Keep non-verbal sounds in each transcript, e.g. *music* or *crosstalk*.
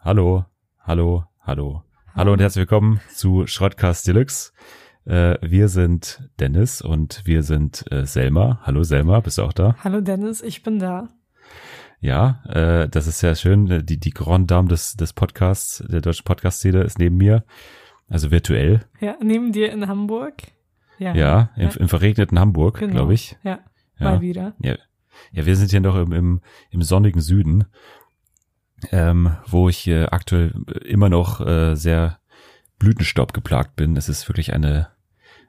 Hallo, hallo, hallo. Hallo und herzlich willkommen zu Schrottcast Deluxe. Äh, wir sind Dennis und wir sind äh, Selma. Hallo Selma, bist du auch da? Hallo Dennis, ich bin da. Ja, äh, das ist sehr schön. Die, die Grand Dame des, des Podcasts, der deutschen Podcast-Szene ist neben mir. Also virtuell. Ja, neben dir in Hamburg. Ja, ja, im, im verregneten Hamburg, genau. glaube ich. Ja, ja, mal wieder. Ja, ja, wir sind hier noch im, im, im sonnigen Süden ähm, wo ich äh, aktuell immer noch äh, sehr Blütenstaub geplagt bin. Es ist wirklich eine,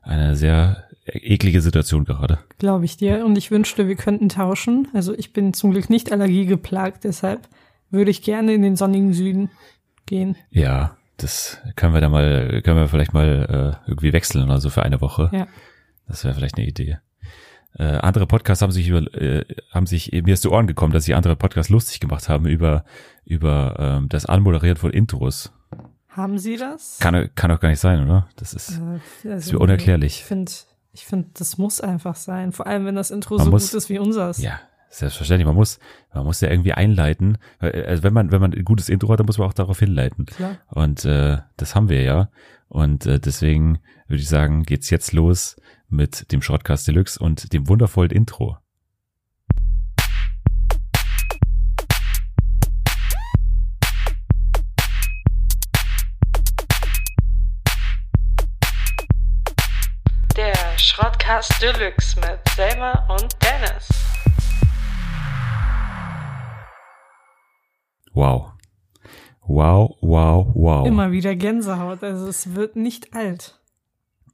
eine sehr eklige Situation gerade. Glaube ich dir. Und ich wünschte, wir könnten tauschen. Also ich bin zum Glück nicht allergiegeplagt, deshalb würde ich gerne in den sonnigen Süden gehen. Ja, das können wir da mal, können wir vielleicht mal äh, irgendwie wechseln oder so für eine Woche. Ja. Das wäre vielleicht eine Idee. Äh, andere Podcasts haben sich über, äh, haben sich mir ist zu Ohren gekommen, dass sich andere Podcasts lustig gemacht haben über über ähm, das Anmoderieren von Intros. Haben Sie das? Kann kann doch gar nicht sein, oder? Das ist, äh, also, ist unerklärlich. Ich finde, ich finde, das muss einfach sein. Vor allem, wenn das Intro man so muss, gut ist wie unseres. Ja, selbstverständlich. Man muss, man muss ja irgendwie einleiten. Also wenn man, wenn man ein gutes Intro hat, dann muss man auch darauf hinleiten. Klar. Und äh, das haben wir ja. Und äh, deswegen würde ich sagen, geht's jetzt los mit dem Shortcast Deluxe und dem wundervollen Intro. Der Shortcast Deluxe mit Selma und Dennis. Wow. Wow, wow, wow. Immer wieder Gänsehaut, also es wird nicht alt.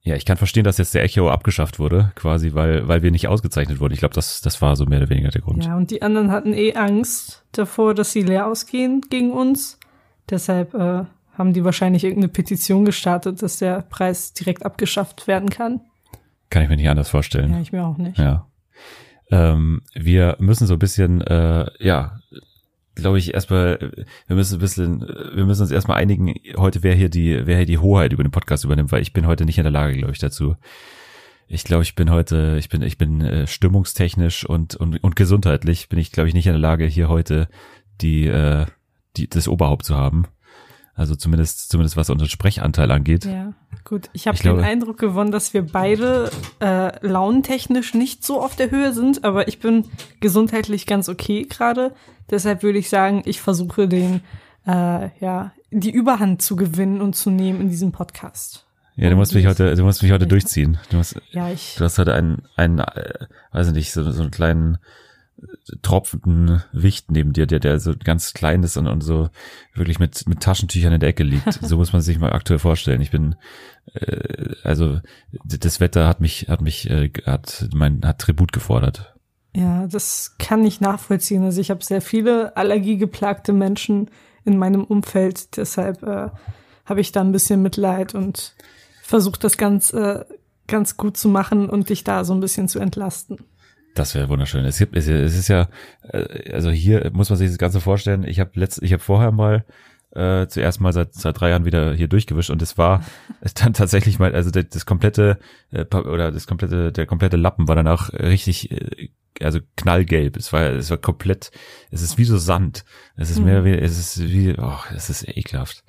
Ja, ich kann verstehen, dass jetzt der Echo abgeschafft wurde, quasi, weil, weil wir nicht ausgezeichnet wurden. Ich glaube, das, das war so mehr oder weniger der Grund. Ja, und die anderen hatten eh Angst davor, dass sie leer ausgehen gegen uns. Deshalb äh, haben die wahrscheinlich irgendeine Petition gestartet, dass der Preis direkt abgeschafft werden kann. Kann ich mir nicht anders vorstellen. Ja, ich mir auch nicht. Ja. Ähm, wir müssen so ein bisschen, äh, ja, glaube ich, erstmal, wir müssen ein bisschen, wir müssen uns erstmal einigen, heute wer hier die, wer hier die Hoheit über den Podcast übernimmt, weil ich bin heute nicht in der Lage, glaube ich, dazu. Ich glaube, ich bin heute, ich bin, ich bin äh, stimmungstechnisch und, und, und gesundheitlich bin ich, glaube ich, nicht in der Lage, hier heute die, äh, die, das Oberhaupt zu haben. Also zumindest, zumindest was unseren Sprechanteil angeht. Ja, gut. Ich habe den Eindruck gewonnen, dass wir beide äh, launentechnisch nicht so auf der Höhe sind, aber ich bin gesundheitlich ganz okay gerade. Deshalb würde ich sagen, ich versuche den, äh, ja, die Überhand zu gewinnen und zu nehmen in diesem Podcast. Ja, du musst mich heute, du musst mich heute durchziehen. Du musst, ja, ich. Du hast heute einen, einen, äh, weiß nicht, so, so einen kleinen tropfenden Wicht neben dir, der, der so ganz klein ist und, und so wirklich mit, mit Taschentüchern in der Ecke liegt. *laughs* so muss man sich mal aktuell vorstellen. Ich bin, äh, also das Wetter hat mich, hat mich, äh, hat mein, hat Tribut gefordert. Ja, das kann ich nachvollziehen. Also ich habe sehr viele allergiegeplagte Menschen in meinem Umfeld. Deshalb äh, habe ich da ein bisschen Mitleid und versuche das ganz, äh, ganz gut zu machen und dich da so ein bisschen zu entlasten. Das wäre wunderschön. Es gibt, es ist ja, äh, also hier muss man sich das Ganze vorstellen. Ich habe letzt, ich habe vorher mal äh, zuerst mal seit, seit drei Jahren wieder hier durchgewischt und es war *laughs* dann tatsächlich mal, also das, das komplette äh, oder das komplette, der komplette Lappen war danach richtig äh, also knallgelb. Es war, es war komplett, es ist wie so Sand. Es ist mehr mhm. wie, es ist wie, oh, es ist ekelhaft.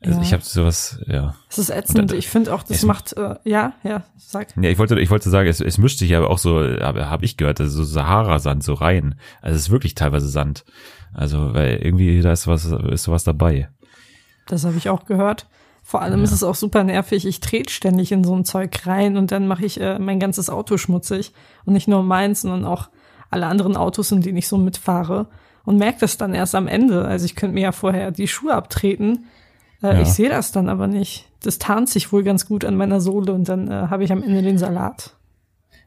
Also ja. ich habe sowas, ja. Es ist ätzend. Dann, ich finde auch, das macht, äh, ja, ja, sag. Ja, ich wollte, ich wollte sagen, es, es mischt sich aber auch so, habe hab ich gehört, also so Sahara-Sand so rein. Also es ist wirklich teilweise Sand. Also weil irgendwie da ist was, ist sowas dabei. Das habe ich auch gehört. Vor allem ja. ist es auch super nervig. Ich trete ständig in so ein Zeug rein und dann mache ich äh, mein ganzes Auto schmutzig. Und nicht nur meins, sondern auch alle anderen Autos, in denen ich so mitfahre. Und merke das dann erst am Ende. Also ich könnte mir ja vorher die Schuhe abtreten. Äh, ja. Ich sehe das dann aber nicht. Das tarnt sich wohl ganz gut an meiner Sohle und dann äh, habe ich am Ende den Salat.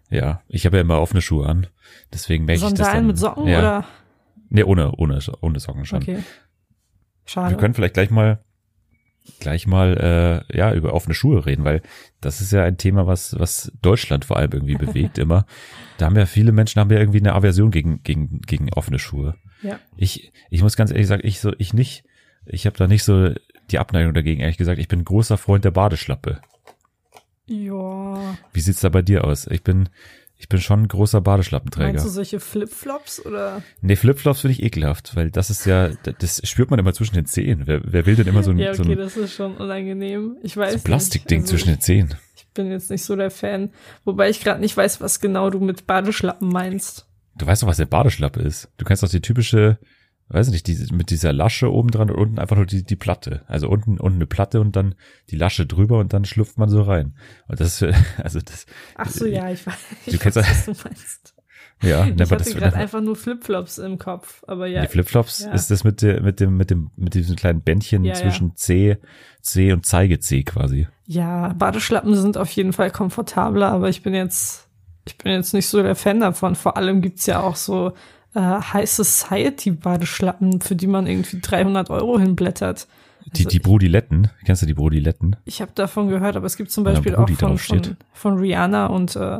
Ja, ich habe ja immer offene Schuhe an. Deswegen merke ich das dann. mit Socken ja. oder? Nee, ohne, ohne, ohne Socken schon. Okay. Schade. Wir können vielleicht gleich mal gleich mal äh, ja über offene Schuhe reden, weil das ist ja ein Thema, was was Deutschland vor allem irgendwie *laughs* bewegt immer. Da haben ja viele Menschen haben ja irgendwie eine Aversion gegen gegen gegen offene Schuhe. Ja. Ich ich muss ganz ehrlich sagen, ich so ich nicht. Ich habe da nicht so die Abneigung dagegen. Ehrlich gesagt, ich bin großer Freund der Badeschlappe. Ja. Wie sieht's da bei dir aus? Ich bin Ich bin schon ein großer Badeschlappenträger. Meinst du solche Flipflops oder? Nee, Flipflops finde ich ekelhaft, weil das ist ja, das spürt man immer zwischen den Zehen. Wer, wer will denn immer so ein, Ja, so okay, ein, das ist schon unangenehm. Ich weiß so ein. Plastikding Also zwischen den Zehen? Ich, ich bin jetzt nicht so der Fan. Wobei ich gerade nicht weiß, was genau du mit Badeschlappen meinst. Du weißt doch, was der Badeschlappe ist. Du kennst doch die typische, weiß nicht, die, mit dieser Lasche oben dran und unten einfach nur die, die Platte. Also unten, unten eine Platte und dann die Lasche drüber und dann schlüpft man so rein. Und das, ist, *laughs* also das, Ach so, ja, ich weiß. Du Ich kennst weiß, was du meinst. ja, Ich aber hatte gerade einfach nur Flipflops im Kopf, aber ja. die Flipflops ja. ist das mit der, mit dem, mit dem, mit diesem kleinen Bändchen Ja, ja. zwischen C, C und Zeige C quasi. Ja, Badeschlappen sind auf jeden Fall komfortabler, aber ich bin jetzt, ich bin jetzt nicht so der Fan davon. Vor allem gibt's ja auch so äh, High Society Badeschlappen, für die man irgendwie 300 Euro hinblättert. Die, Also die Brodiletten, kennst du die Brodiletten? Ich habe davon gehört, aber es gibt zum Beispiel auch von, von, von Rihanna und äh,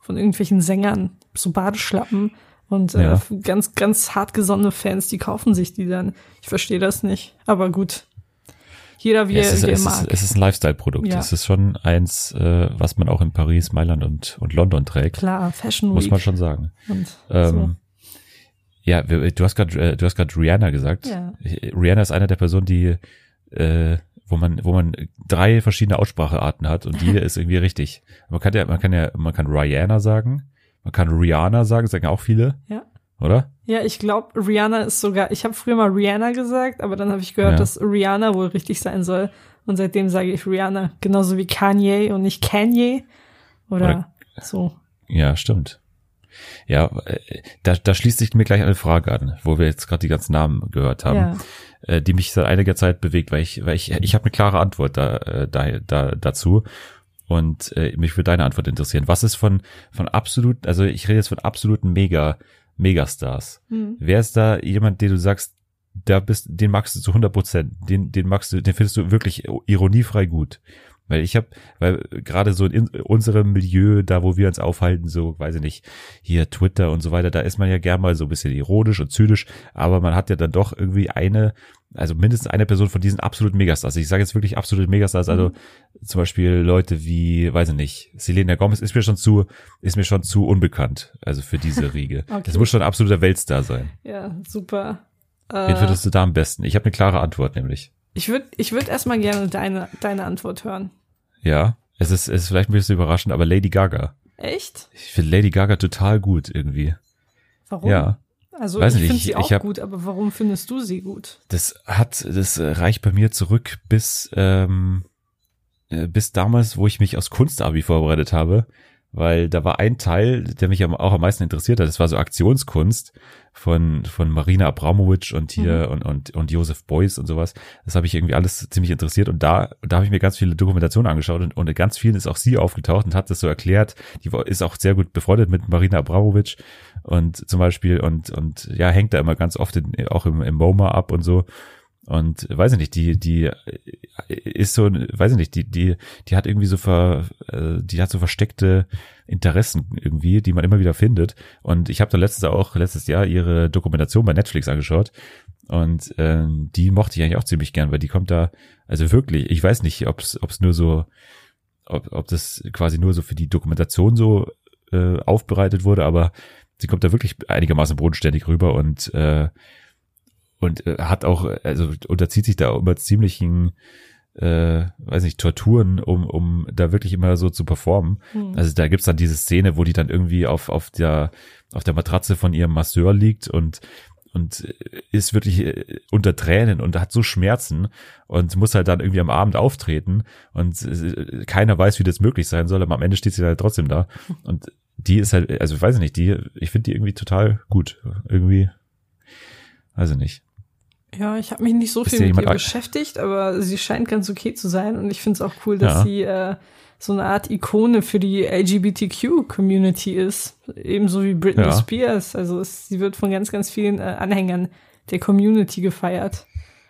von irgendwelchen Sängern so Badeschlappen und äh, Ja. ganz, ganz hartgesonnene Fans, die kaufen sich die dann. Ich verstehe das nicht, aber gut. Jeder wie, Ja, er, es, ist, wie er es, mag. ist, es ist ein Lifestyle-Produkt. Ja. Es ist schon eins, äh, was man auch in Paris, Mailand und, und London trägt. Klar, Fashion Muss Week. man schon sagen. Und Ähm, Ja, du hast gerade, äh, du hast gerade Rihanna gesagt. Ja. Rihanna ist eine der Personen, die, äh, wo man, wo man drei verschiedene Aussprachearten hat und jede *laughs* ist irgendwie richtig. Man kann ja, man kann ja, man kann Rihanna sagen, man kann Rihanna sagen, sagen auch viele. Ja. oder? Ja, ich glaube, Rihanna ist sogar, ich habe früher mal Rihanna gesagt, aber dann habe ich gehört, Ja. dass Rihanna wohl richtig sein soll. Und seitdem sage ich Rihanna, genauso wie Kanye und nicht Kanye. Oder, Oder- so. Ja, stimmt. Ja, äh, da, da schließt sich mir gleich eine Frage an, wo wir jetzt gerade die ganzen Namen gehört haben. Ja. äh, die mich seit einiger Zeit bewegt, weil ich, weil ich, ich habe eine klare Antwort da, äh, da, da dazu. Und äh, mich würde deine Antwort interessieren. Was ist von, von absolut, also ich rede jetzt von absoluten Mega, Megastars. Hm. Wer ist da jemand, den du sagst, da bist, den magst du zu 100 Prozent, den, den magst du, den findest du wirklich ironiefrei gut. Weil ich habe, weil gerade so in unserem Milieu, da wo wir uns aufhalten, so, weiß ich nicht, hier Twitter und so weiter, da ist man ja gern mal so ein bisschen ironisch und zynisch, aber man hat ja dann doch irgendwie eine, also mindestens eine Person von diesen absoluten Megastars. Ich sage jetzt wirklich absolute Megastars, also zum Beispiel Leute wie, weiß ich nicht, Selena Gomez ist mir schon zu, ist mir schon zu unbekannt, also für diese *laughs* Riege. Okay. Das muss schon ein absoluter Weltstar sein. Ja, super. Wen Äh, findest du da am besten? Ich habe eine klare Antwort nämlich. Ich würde ich würd erstmal gerne deine, deine Antwort hören. Ja, es ist, es ist vielleicht ein bisschen überraschend, aber Lady Gaga. Echt? Ich finde Lady Gaga total gut irgendwie. Warum? Ja, Also Weiß ich finde sie auch hab- gut, aber warum findest du sie gut? das hat, das reicht bei mir zurück bis, ähm, äh, bis damals, wo ich mich aus Kunstabi vorbereitet habe, weil da war ein Teil, der mich auch am meisten interessiert hat. Das war so Aktionskunst von von Marina Abramovic und hier und und und Josef Beuys und sowas. Das habe ich irgendwie alles ziemlich interessiert und da da habe ich mir ganz viele Dokumentationen angeschaut und, und in ganz vielen ist auch sie aufgetaucht und hat das so erklärt. Die ist auch sehr gut befreundet mit Marina Abramovic und zum Beispiel und und ja hängt da immer ganz oft in, auch im, im MoMA ab und so. Und weiß ich nicht, die, die äh, ist so, weiß ich nicht, die, die, die hat irgendwie so ver, äh, die hat so versteckte Interessen irgendwie, die man immer wieder findet. Und ich habe da letztes auch, letztes Jahr ihre Dokumentation bei Netflix angeschaut. Und ähm, die mochte ich eigentlich auch ziemlich gern, weil die kommt da, also wirklich, ich weiß nicht, ob es nur so, ob, ob das quasi nur so für die Dokumentation so äh, aufbereitet wurde, aber sie kommt da wirklich einigermaßen bodenständig rüber und äh, und äh, hat auch, also unterzieht sich da immer ziemlichen, äh, weiß nicht, Torturen, um, um da wirklich immer so zu performen. Hm. Also da gibt's dann diese Szene, wo die dann irgendwie auf, auf der, auf der Matratze von ihrem Masseur liegt und und äh, ist wirklich äh, unter Tränen und hat so Schmerzen und muss halt dann irgendwie am Abend auftreten und äh, keiner weiß, wie das möglich sein soll, aber am Ende steht sie halt trotzdem da *laughs* und die ist halt, also weiß ich nicht, die, ich finde die irgendwie total gut, irgendwie, ich nicht. Ja, ich habe mich nicht so Ist viel mit ihr beschäftigt, aber sie scheint ganz okay zu sein und ich finde es auch cool, dass Ja. sie äh, so eine Art Ikone für die LGBTQ-Community ist, ebenso wie Britney Ja. Spears. Also es, sie wird von ganz, ganz vielen äh, Anhängern der Community gefeiert.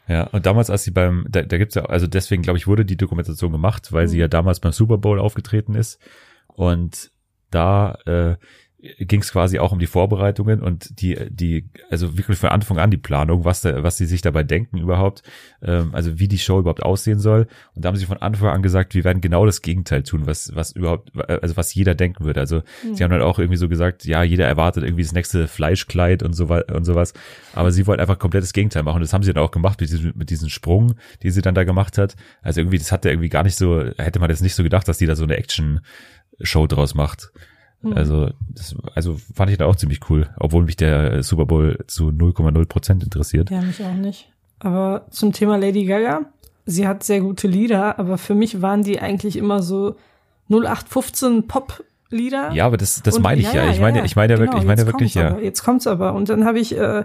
Ja, und damals, als sie beim, da, da gibt's ja, also deswegen glaube ich, wurde die Dokumentation gemacht, weil sie Mhm. ja damals beim Super Bowl aufgetreten ist. Und da äh, ging es quasi auch um die Vorbereitungen und die, die, also wirklich von Anfang an die Planung, was da, was sie sich dabei denken überhaupt, ähm, also wie die Show überhaupt aussehen soll. Und da haben sie von Anfang an gesagt, wir werden genau das Gegenteil tun, was, was überhaupt, also was jeder denken würde. Also mhm. sie haben dann auch irgendwie so gesagt, ja, jeder erwartet irgendwie das nächste Fleischkleid und so und sowas. Aber sie wollten einfach komplett das Gegenteil machen. Und das haben sie dann auch gemacht mit diesem, mit diesem Sprung, den sie dann da gemacht hat. Also irgendwie, das hat ja irgendwie gar nicht so, hätte man jetzt nicht so gedacht, dass die da so eine Action-Show draus macht. Mhm. Also, das, also fand ich da auch ziemlich cool, obwohl mich der Super Bowl zu 0,0 Prozent interessiert. Ja, mich auch nicht. Aber zum Thema Lady Gaga, sie hat sehr gute Lieder, aber für mich waren die eigentlich immer so 0815 Pop Lieder. Ja, aber das, das meine ich ja, ja. Ich meine, ich meine ja genau, wirklich, ich meine wirklich, ja. Aber, jetzt kommt's aber. Und dann habe ich, äh,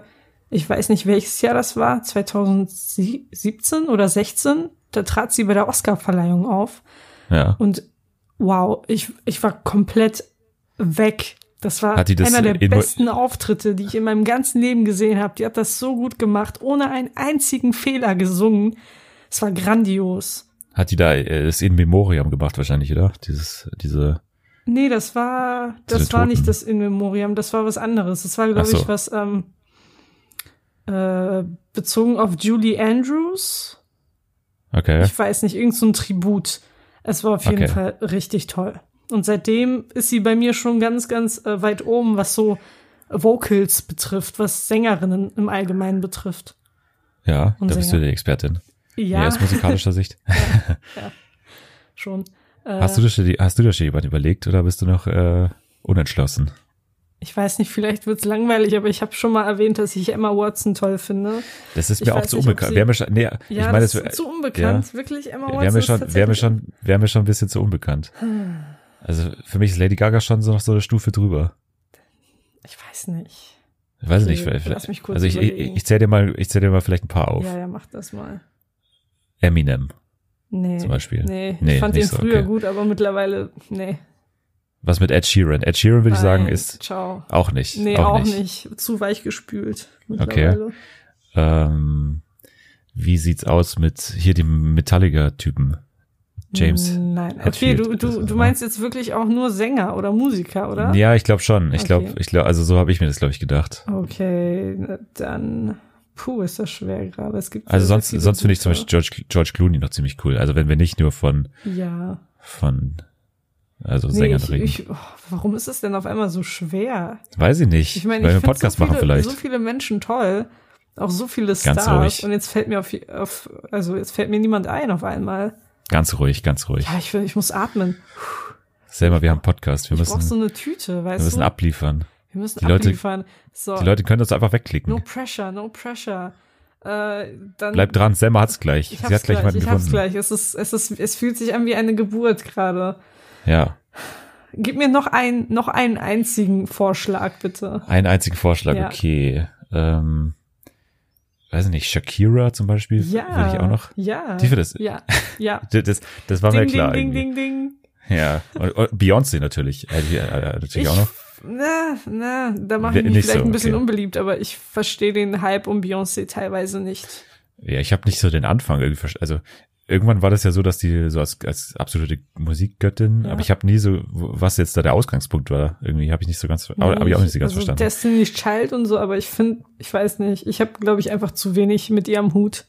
ich weiß nicht, welches Jahr das war, 2017 oder 16, da trat sie bei der Oscarverleihung auf. Ja. Und wow, ich, ich war komplett weg. Das war das einer der besten Auftritte, die ich in meinem ganzen Leben gesehen habe. Die hat das so gut gemacht, ohne einen einzigen Fehler gesungen. Es war grandios. Hat die da äh, das In Memoriam gemacht wahrscheinlich, oder? Dieses, diese. Nee, das war, das war nicht das In Memoriam, das war was anderes. Das war, glaube so. ich, was ähm, äh, bezogen auf Julie Andrews. Okay. Ich weiß nicht, irgend so ein Tribut. Es war auf jeden okay. Fall richtig toll. Und seitdem ist sie bei mir schon ganz, ganz äh, weit oben, was so Vocals betrifft, was Sängerinnen im Allgemeinen betrifft. Ja, Und da bist du die Expertin. Ja. ja aus musikalischer Sicht. *laughs* ja, ja, schon. Äh, hast du das schon, hast du das schon jemand überlegt oder bist du noch äh, unentschlossen? Ich weiß nicht, vielleicht wird's langweilig, aber ich habe schon mal erwähnt, dass ich Emma Watson toll finde. Das ist mir ich auch zu unbekannt. Wäre mir schon, nee, ja, ich meine, das ist zu unbekannt. Ja. Wirklich, Emma Watson. Wäre mir schon, wäre mir schon, wäre mir schon ein bisschen zu unbekannt. Hm. Also für mich ist Lady Gaga schon so noch so eine Stufe drüber. Ich weiß nicht. Ich weiß okay, nicht, vielleicht, lass mich kurz also ich, ich, ich zähle dir mal, ich zähle dir mal vielleicht ein paar auf. Ja, ja, mach das mal. Eminem. Nee. Zum Beispiel. Nee, nee ich fand den so, früher okay. gut, aber mittlerweile, nee. Was mit Ed Sheeran? Ed Sheeran würde ich sagen ist ciao. auch nicht. Nee, auch, auch nicht. nicht. Zu weich gespült. Okay. Ähm, wie sieht's aus mit hier dem Metallica-Typen? James. Nein, okay, du, du, du meinst jetzt wirklich auch nur Sänger oder Musiker, oder? Ja, ich glaube schon. Ich glaube, ich glaube, also so habe ich mir das, glaube ich, gedacht. Okay, dann, puh, ist das schwer gerade. Es gibt also sonst, sonst finde ich zum Beispiel George, George Clooney noch ziemlich cool. Also wenn wir nicht nur von, ja, von, also nee, Sängern ich, reden. Ich, oh, warum ist es denn auf einmal so schwer? Weiß ich nicht. Ich meine, weil ich wir Podcast so viele, machen vielleicht. So viele Menschen toll, auch so viele Stars. Ganz ruhig. Und jetzt fällt mir auf, auf, also jetzt fällt mir niemand ein auf einmal. Ganz ruhig, ganz ruhig. Ja, ich, will, ich muss atmen. Selber, wir haben Podcast. Wir ich müssen, so eine Tüte, weißt wir müssen du? abliefern. Wir müssen die abliefern. Leute, so. Die Leute können das einfach wegklicken. No pressure, no pressure. Äh, dann, Bleib dran, Selma hat's gleich. Ich Sie hat gleich, jemanden ich gefunden. hab's gleich. Es ist, es ist, es fühlt sich an wie eine Geburt gerade. Ja. Gib mir noch einen, noch einen einzigen Vorschlag, bitte. Einen einzigen Vorschlag, ja. okay. Ähm, weiß ich nicht, Shakira zum Beispiel, ja, würde ich auch noch. Ja. Die für das. Ja, ja. *laughs* das, das war ding, mir klar. Ding, ding, ding, ding. Ja. Und, und Beyoncé natürlich. Äh, die, äh, natürlich ich, auch noch. Na, na, da mache ich mich nicht vielleicht so, ein bisschen okay. unbeliebt, aber ich verstehe den Hype um Beyoncé teilweise nicht. Ja, ich habe nicht so den Anfang irgendwie verstanden. Also irgendwann war das ja so, dass die so als, als absolute Musikgöttin, Ja. aber ich habe nie so, was jetzt da der Ausgangspunkt war. Irgendwie habe ich nicht so ganz, aber habe ich auch nicht so ganz also verstanden. Destiny's Child und so, aber ich finde, ich weiß nicht, ich habe, glaube ich, einfach zu wenig mit ihr am Hut.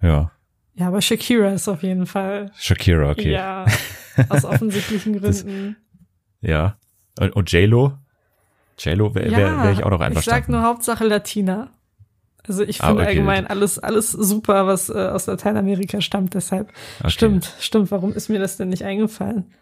Ja, Ja, aber Shakira ist auf jeden Fall. Shakira, okay. Ja, aus *laughs* offensichtlichen Das- Gründen. Ja. Und, und J-Lo? J-Lo wäre wär, ja, wär ich auch noch ich sag einverstanden. nur Hauptsache Latina. Also ich Ah, finde okay. allgemein alles, alles super, was äh, aus Lateinamerika stammt, deshalb. Okay. Stimmt, stimmt. Warum ist mir das denn nicht eingefallen?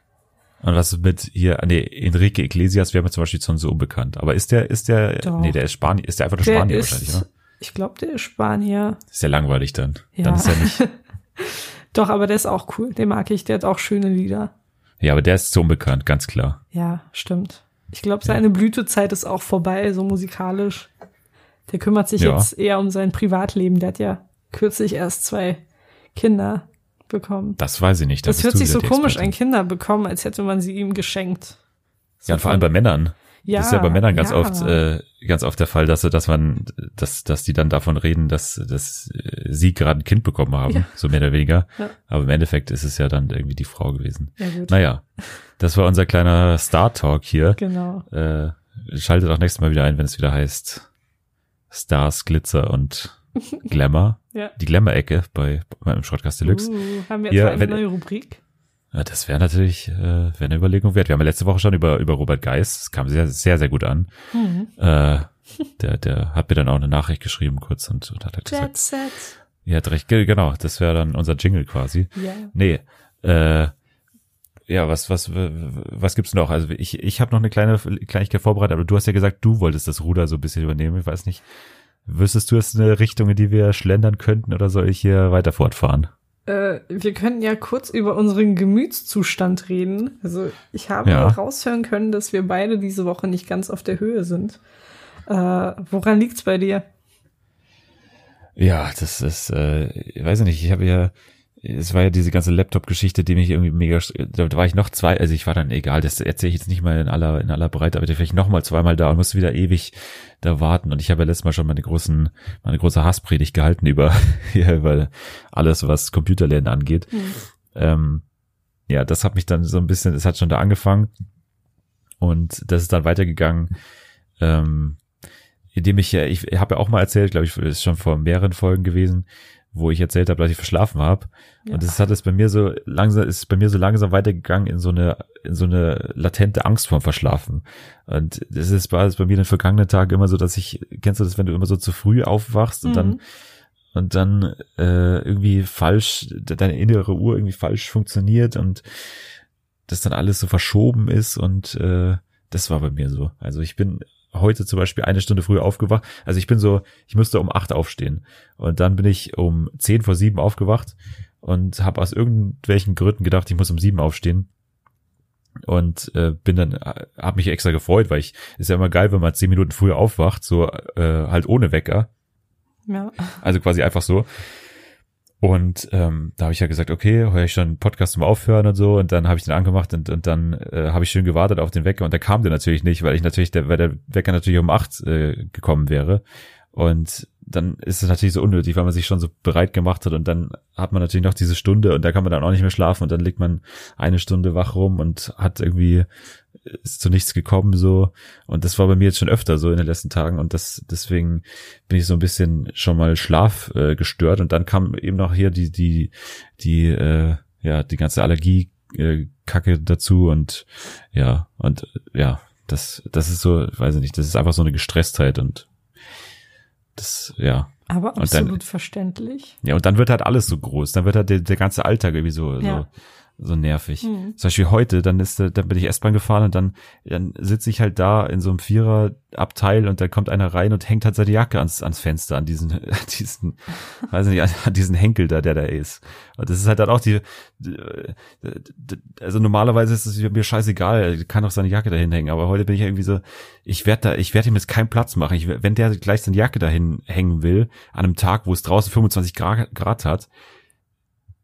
Und was mit hier, nee, Enrique Iglesias wäre mir zum Beispiel schon so unbekannt. Aber ist der, ist der, Doch. nee, der ist Spanier, ist der einfach nur Der Spanier ist, wahrscheinlich, oder? ich glaube, der ist Spanier. Ist ja langweilig dann. Ja. Dann ist er nicht. *laughs* Doch, aber der ist auch cool. Den mag ich. Der hat auch schöne Lieder. Ja, aber der ist so unbekannt, ganz klar. Ja, stimmt. Ich glaube, seine Blütezeit ist auch vorbei, so musikalisch. Der kümmert sich Ja. jetzt eher um sein Privatleben. Der hat ja kürzlich erst zwei Kinder bekommen. Das weiß ich nicht. da Das bist hört sich so komisch an. Kinder bekommen, als hätte man sie ihm geschenkt. So Ja, und vor allem bei Männern. Ja, das ist ja bei Männern ganz ja. oft, äh, ganz oft der Fall, dass, dass man, dass, dass die dann davon reden, dass, dass äh, sie gerade ein Kind bekommen haben, Ja. so mehr oder weniger. Ja. Aber im Endeffekt ist es ja dann irgendwie die Frau gewesen. Ja, gut. Naja, das war unser kleiner Star Talk hier. Genau. Äh, schaltet auch nächstes Mal wieder ein, wenn es wieder heißt Stars, Glitzer und *laughs* Glamour. Ja. Die Glamour-Ecke bei meinem Shortcast Deluxe. Uh, haben wir Ja, jetzt eine wenn- neue Rubrik? Ja, das wäre natürlich äh, wär eine Überlegung wert. Wir haben ja letzte Woche schon über, über Robert Geis. Das kam sehr, sehr, sehr gut an. Mhm. Äh, der, der hat mir dann auch eine Nachricht geschrieben kurz und, und hat halt gesagt, Jet Set. ihr hat recht, ge- genau, das wäre dann unser Jingle quasi. Ja. Nee, äh, ja, was, was, was gibt's noch? Also ich, ich habe noch eine kleine Kleinigkeit vorbereitet, aber du hast ja gesagt, du wolltest das Ruder so ein bisschen übernehmen. Ich weiß nicht. Wüsstest du, es eine Richtung, in die wir schlendern könnten oder soll ich hier weiter fortfahren? Äh, wir könnten ja kurz über unseren Gemütszustand reden. Also ich habe Ja. raushören können, dass wir beide diese Woche nicht ganz auf der Höhe sind. Äh, woran liegt's bei dir? Ja, das ist, äh, ich weiß nicht, ich habe ja, es war ja diese ganze Laptop-Geschichte, die mich irgendwie mega, da war ich noch zwei, also ich war dann egal, das erzähle ich jetzt nicht mal in aller, in aller Breite, aber vielleicht noch mal zweimal da und musste wieder ewig da warten. Und ich habe ja letztes Mal schon meine großen, meine große Hasspredigt gehalten über, *laughs* ja, über alles, was Computerlernen angeht. Ähm, ja, das hat mich dann so ein bisschen, es hat schon da angefangen. Und das ist dann weitergegangen, ähm, indem ich ja, ich habe ja auch mal erzählt, glaube ich, ist schon vor mehreren Folgen gewesen, wo ich erzählt habe, dass ich verschlafen habe. Ja. Und das hat es bei mir so langsam, ist bei mir so langsam weitergegangen in so eine, in so eine latente Angst vorm Verschlafen. Und das ist, war es bei mir in den vergangenen Tagen immer so, dass ich, kennst du das, wenn du immer so zu früh aufwachst und Mhm. dann und dann äh, irgendwie falsch, deine innere Uhr irgendwie falsch funktioniert und das dann alles so verschoben ist und äh, das war bei mir so. Also ich bin heute zum Beispiel eine Stunde früher aufgewacht. Also ich bin so, ich müsste um acht aufstehen und dann bin ich um zehn vor sieben aufgewacht und habe aus irgendwelchen Gründen gedacht, ich muss um sieben aufstehen und äh, bin dann habe mich extra gefreut, weil ich ist ja immer geil, wenn man zehn Minuten früher aufwacht, so äh, halt ohne Wecker. Ja. Also quasi einfach so. Und ähm, da habe ich ja gesagt, okay, höre ich schon einen Podcast zum Aufhören und so. Und dann habe ich den angemacht und, und dann äh, habe ich schön gewartet auf den Wecker und der kam der natürlich nicht, weil ich natürlich, der, weil der Wecker natürlich um acht äh, gekommen wäre. Und dann ist es natürlich so unnötig, weil man sich schon so bereit gemacht hat und dann hat man natürlich noch diese Stunde und da kann man dann auch nicht mehr schlafen und dann liegt man eine Stunde wach rum und hat irgendwie ist zu nichts gekommen so und das war bei mir jetzt schon öfter so in den letzten Tagen und das deswegen bin ich so ein bisschen schon mal schlaf äh, gestört und dann kam eben noch hier die die die äh, ja die ganze Allergie äh, Kacke dazu und ja und äh, ja das das ist so weiß ich nicht das ist einfach so eine Gestresstheit und das ja Aber Und dann- absolut verständlich. ja, und dann wird halt alles so groß. Dann wird halt der, der ganze Alltag irgendwie so, Ja. so, so nervig. Hm. Zum Beispiel heute, dann ist, dann bin ich S-Bahn gefahren und dann, dann sitze ich halt da in so einem Viererabteil und dann kommt einer rein und hängt halt seine Jacke ans, ans Fenster, an diesen, *laughs* an diesen, weiß nicht, an, diesen Henkel da, der da ist. Und das ist halt dann auch die, also normalerweise ist es mir scheißegal, er kann doch seine Jacke dahin hängen, aber heute bin ich irgendwie so, ich werde da, ich werde ihm jetzt keinen Platz machen. Ich, wenn der gleich seine Jacke dahin hängen will, an einem Tag, wo es draußen 25 Grad, Grad hat,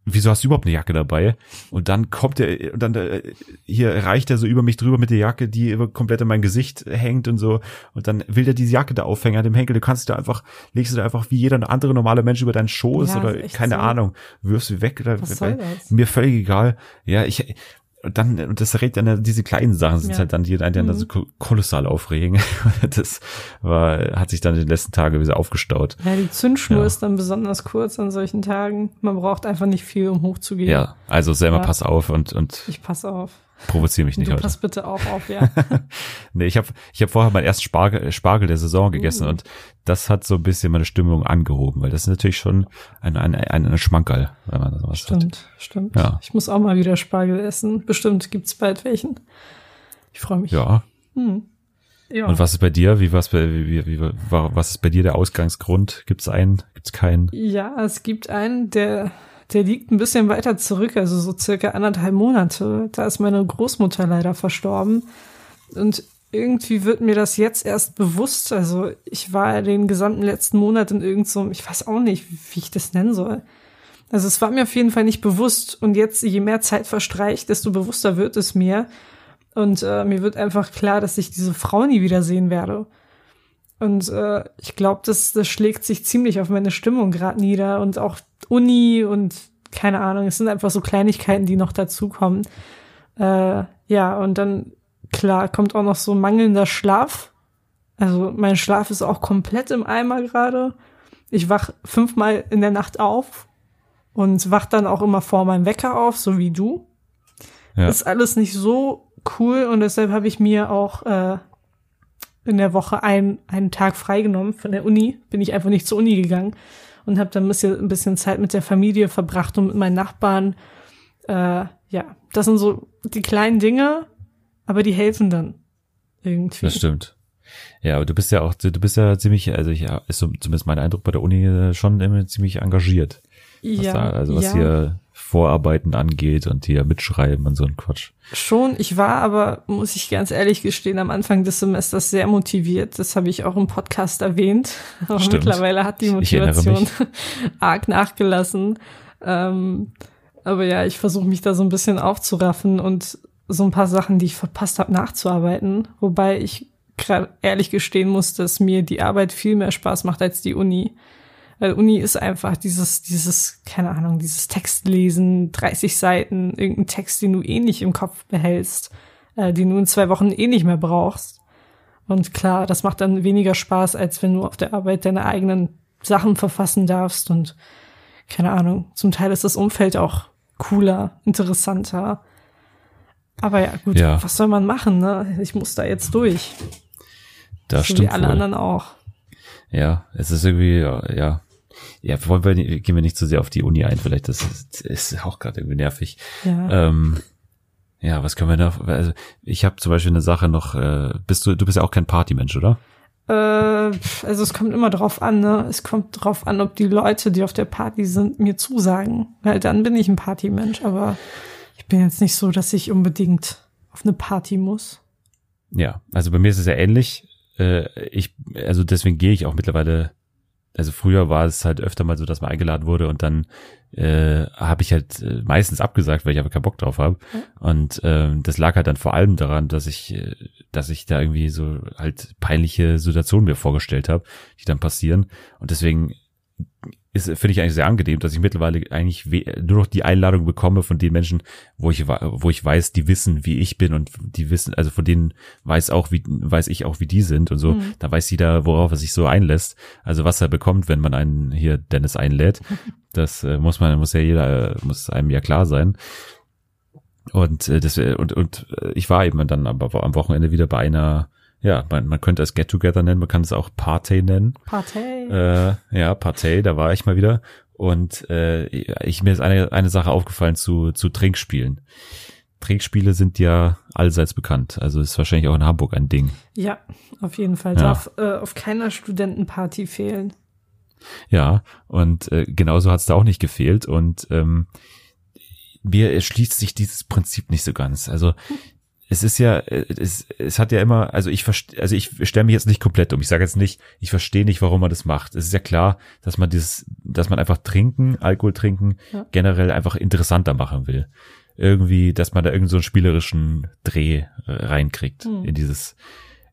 wieso hast du überhaupt eine Jacke dabei? Und dann kommt er, und dann äh, hier reicht er so über mich drüber mit der Jacke, die über komplett in mein Gesicht hängt und so. Und dann will der diese Jacke da aufhängen an dem Henkel. Du kannst da einfach, legst du da einfach wie jeder andere normale Mensch über deinen Schoß Ja, oder keine so. Ahnung, wirfst du weg oder mir völlig egal. Ja, ich und dann und das regt dann diese kleinen Sachen sind Ja. halt dann die die einen Mhm. dann so ko- kolossal aufregen. *laughs* das war hat sich dann in den letzten Tagen wieder aufgestaut. Ja, die Zündschnur Ja. ist dann besonders kurz an solchen Tagen. Man braucht einfach nicht viel, um hochzugehen. Ja, also selber Ja. pass auf und und Ich passe auf. Provoziere mich nicht du heute. pass bitte auch auf, ja. *laughs* Nee, ich habe ich hab vorher meinen ersten Spargel, Spargel der Saison gegessen Uh. und das hat so ein bisschen meine Stimmung angehoben, weil das ist natürlich schon ein, ein, ein, ein Schmankerl, wenn man sowas hat. stimmt, stimmt. Ja. Ich muss auch mal wieder Spargel essen. Bestimmt gibt's bald welchen. Ich freue mich. Ja. Hm. ja. Und was ist bei dir? Wie was bei wie, wie, war, was ist bei dir der Ausgangsgrund? Gibt's einen? Gibt's keinen? Ja, es gibt einen, der, der liegt ein bisschen weiter zurück, also so circa anderthalb Monate. Da ist meine Großmutter leider verstorben. Und irgendwie wird mir das jetzt erst bewusst. Also ich war den gesamten letzten Monat in irgend so, ich weiß auch nicht, wie ich das nennen soll. Also es war mir auf jeden Fall nicht bewusst. Und jetzt, je mehr Zeit verstreicht, desto bewusster wird es mir. Und äh, mir wird einfach klar, dass ich diese Frau nie wiedersehen werde. Und äh, ich glaube, das, das schlägt sich ziemlich auf meine Stimmung gerade nieder und auch Uni und keine Ahnung, es sind einfach so Kleinigkeiten, die noch dazukommen. Äh, ja, und dann, klar, kommt auch noch so mangelnder Schlaf. Also mein Schlaf ist auch komplett im Eimer gerade. Ich wach fünfmal in der Nacht auf und wach dann auch immer vor meinem Wecker auf, so wie du. Ja. Ist alles nicht so cool und deshalb habe ich mir auch äh, in der Woche ein, einen Tag freigenommen von der Uni. Bin ich einfach nicht zur Uni gegangen und habe dann ein bisschen, ein bisschen Zeit mit der Familie verbracht und mit meinen Nachbarn. Äh, ja, das sind so die kleinen Dinge, aber die helfen dann irgendwie. Das stimmt. Ja, aber du bist ja auch, du bist ja ziemlich, also ich, ist zumindest mein Eindruck bei der Uni äh, schon immer ziemlich engagiert. Ja, da, also was ja. hier Vorarbeiten angeht und hier mitschreiben und so ein Quatsch. Schon, ich war aber, muss ich ganz ehrlich gestehen, am Anfang des Semesters sehr motiviert. Das habe ich auch im Podcast erwähnt. *laughs* Aber Stimmt. mittlerweile hat die Motivation *laughs* arg nachgelassen. Ähm, aber ja, ich versuche mich da so ein bisschen aufzuraffen und so ein paar Sachen, die ich verpasst habe, nachzuarbeiten. Wobei ich gerade ehrlich gestehen muss, dass mir die Arbeit viel mehr Spaß macht als die Uni. Weil Uni ist einfach dieses, dieses, keine Ahnung, dieses Textlesen, 30 Seiten, irgendein Text, den du eh nicht im Kopf behältst, äh, den du in zwei Wochen eh nicht mehr brauchst. Und klar, das macht dann weniger Spaß, als wenn du auf der Arbeit deine eigenen Sachen verfassen darfst und keine Ahnung, zum Teil ist das Umfeld auch cooler, interessanter. Aber ja, gut, Ja. was soll man machen, ne? Ich muss da jetzt durch. Das so stimmt wie alle wohl. anderen auch. Ja, es ist irgendwie, ja. Ja, wollen wir, gehen wir nicht zu sehr auf die Uni ein, vielleicht, das ist, ist auch gerade irgendwie nervig. Ja. Ähm, ja, was können wir noch? Also ich habe zum Beispiel eine Sache noch. Äh, bist du? Du bist ja auch kein Partymensch, oder? Äh, also es kommt immer drauf an, ne? Es kommt drauf an, ob die Leute, die auf der Party sind, mir zusagen. Weil dann bin ich ein Partymensch, aber ich bin jetzt nicht so, dass ich unbedingt auf eine Party muss. Ja, also bei mir ist es ja ähnlich. Äh, ich, also deswegen gehe ich auch mittlerweile. Also früher war es halt öfter mal so, dass man eingeladen wurde und dann äh, habe ich halt äh, meistens abgesagt, weil ich aber keinen Bock drauf habe. Und ähm, das lag halt dann vor allem daran, dass ich, äh, dass ich da irgendwie so halt peinliche Situationen mir vorgestellt habe, die dann passieren. Und deswegen ist finde ich eigentlich sehr angenehm, dass ich mittlerweile eigentlich nur noch die Einladung bekomme von den Menschen, wo ich wo ich weiß, die wissen, wie ich bin und die wissen, also von denen weiß auch wie weiß ich auch, wie die sind und so. Da weiß jeder, worauf er sich so einlässt. Also was er bekommt, wenn man einen hier Dennis einlädt, *laughs* das äh, muss man muss ja jeder äh, muss einem ja klar sein. Und äh, das und und äh, ich war eben dann aber am Wochenende wieder bei einer ja, man, man könnte es Get Together nennen, man kann es auch Party nennen. Party. Äh, ja, Partei, da war ich mal wieder. Und äh, ich mir ist eine, eine Sache aufgefallen zu, zu Trinkspielen. Trinkspiele sind ja allseits bekannt. Also ist wahrscheinlich auch in Hamburg ein Ding. Ja, auf jeden Fall. Ja. Darf äh, auf keiner Studentenparty fehlen. Ja, und äh, genauso hat es da auch nicht gefehlt. Und ähm, mir erschließt sich dieses Prinzip nicht so ganz. Also es ist ja, äh, es, es hat ja immer, also ich verstehe, also ich stelle mich jetzt nicht komplett um. Ich sage jetzt nicht, ich verstehe nicht, warum man das macht. Es ist ja klar, dass man dieses, dass man einfach trinken, Alkohol trinken, Ja. generell einfach interessanter machen will. Irgendwie, dass man da irgend so einen spielerischen Dreh äh, reinkriegt Hm. in dieses,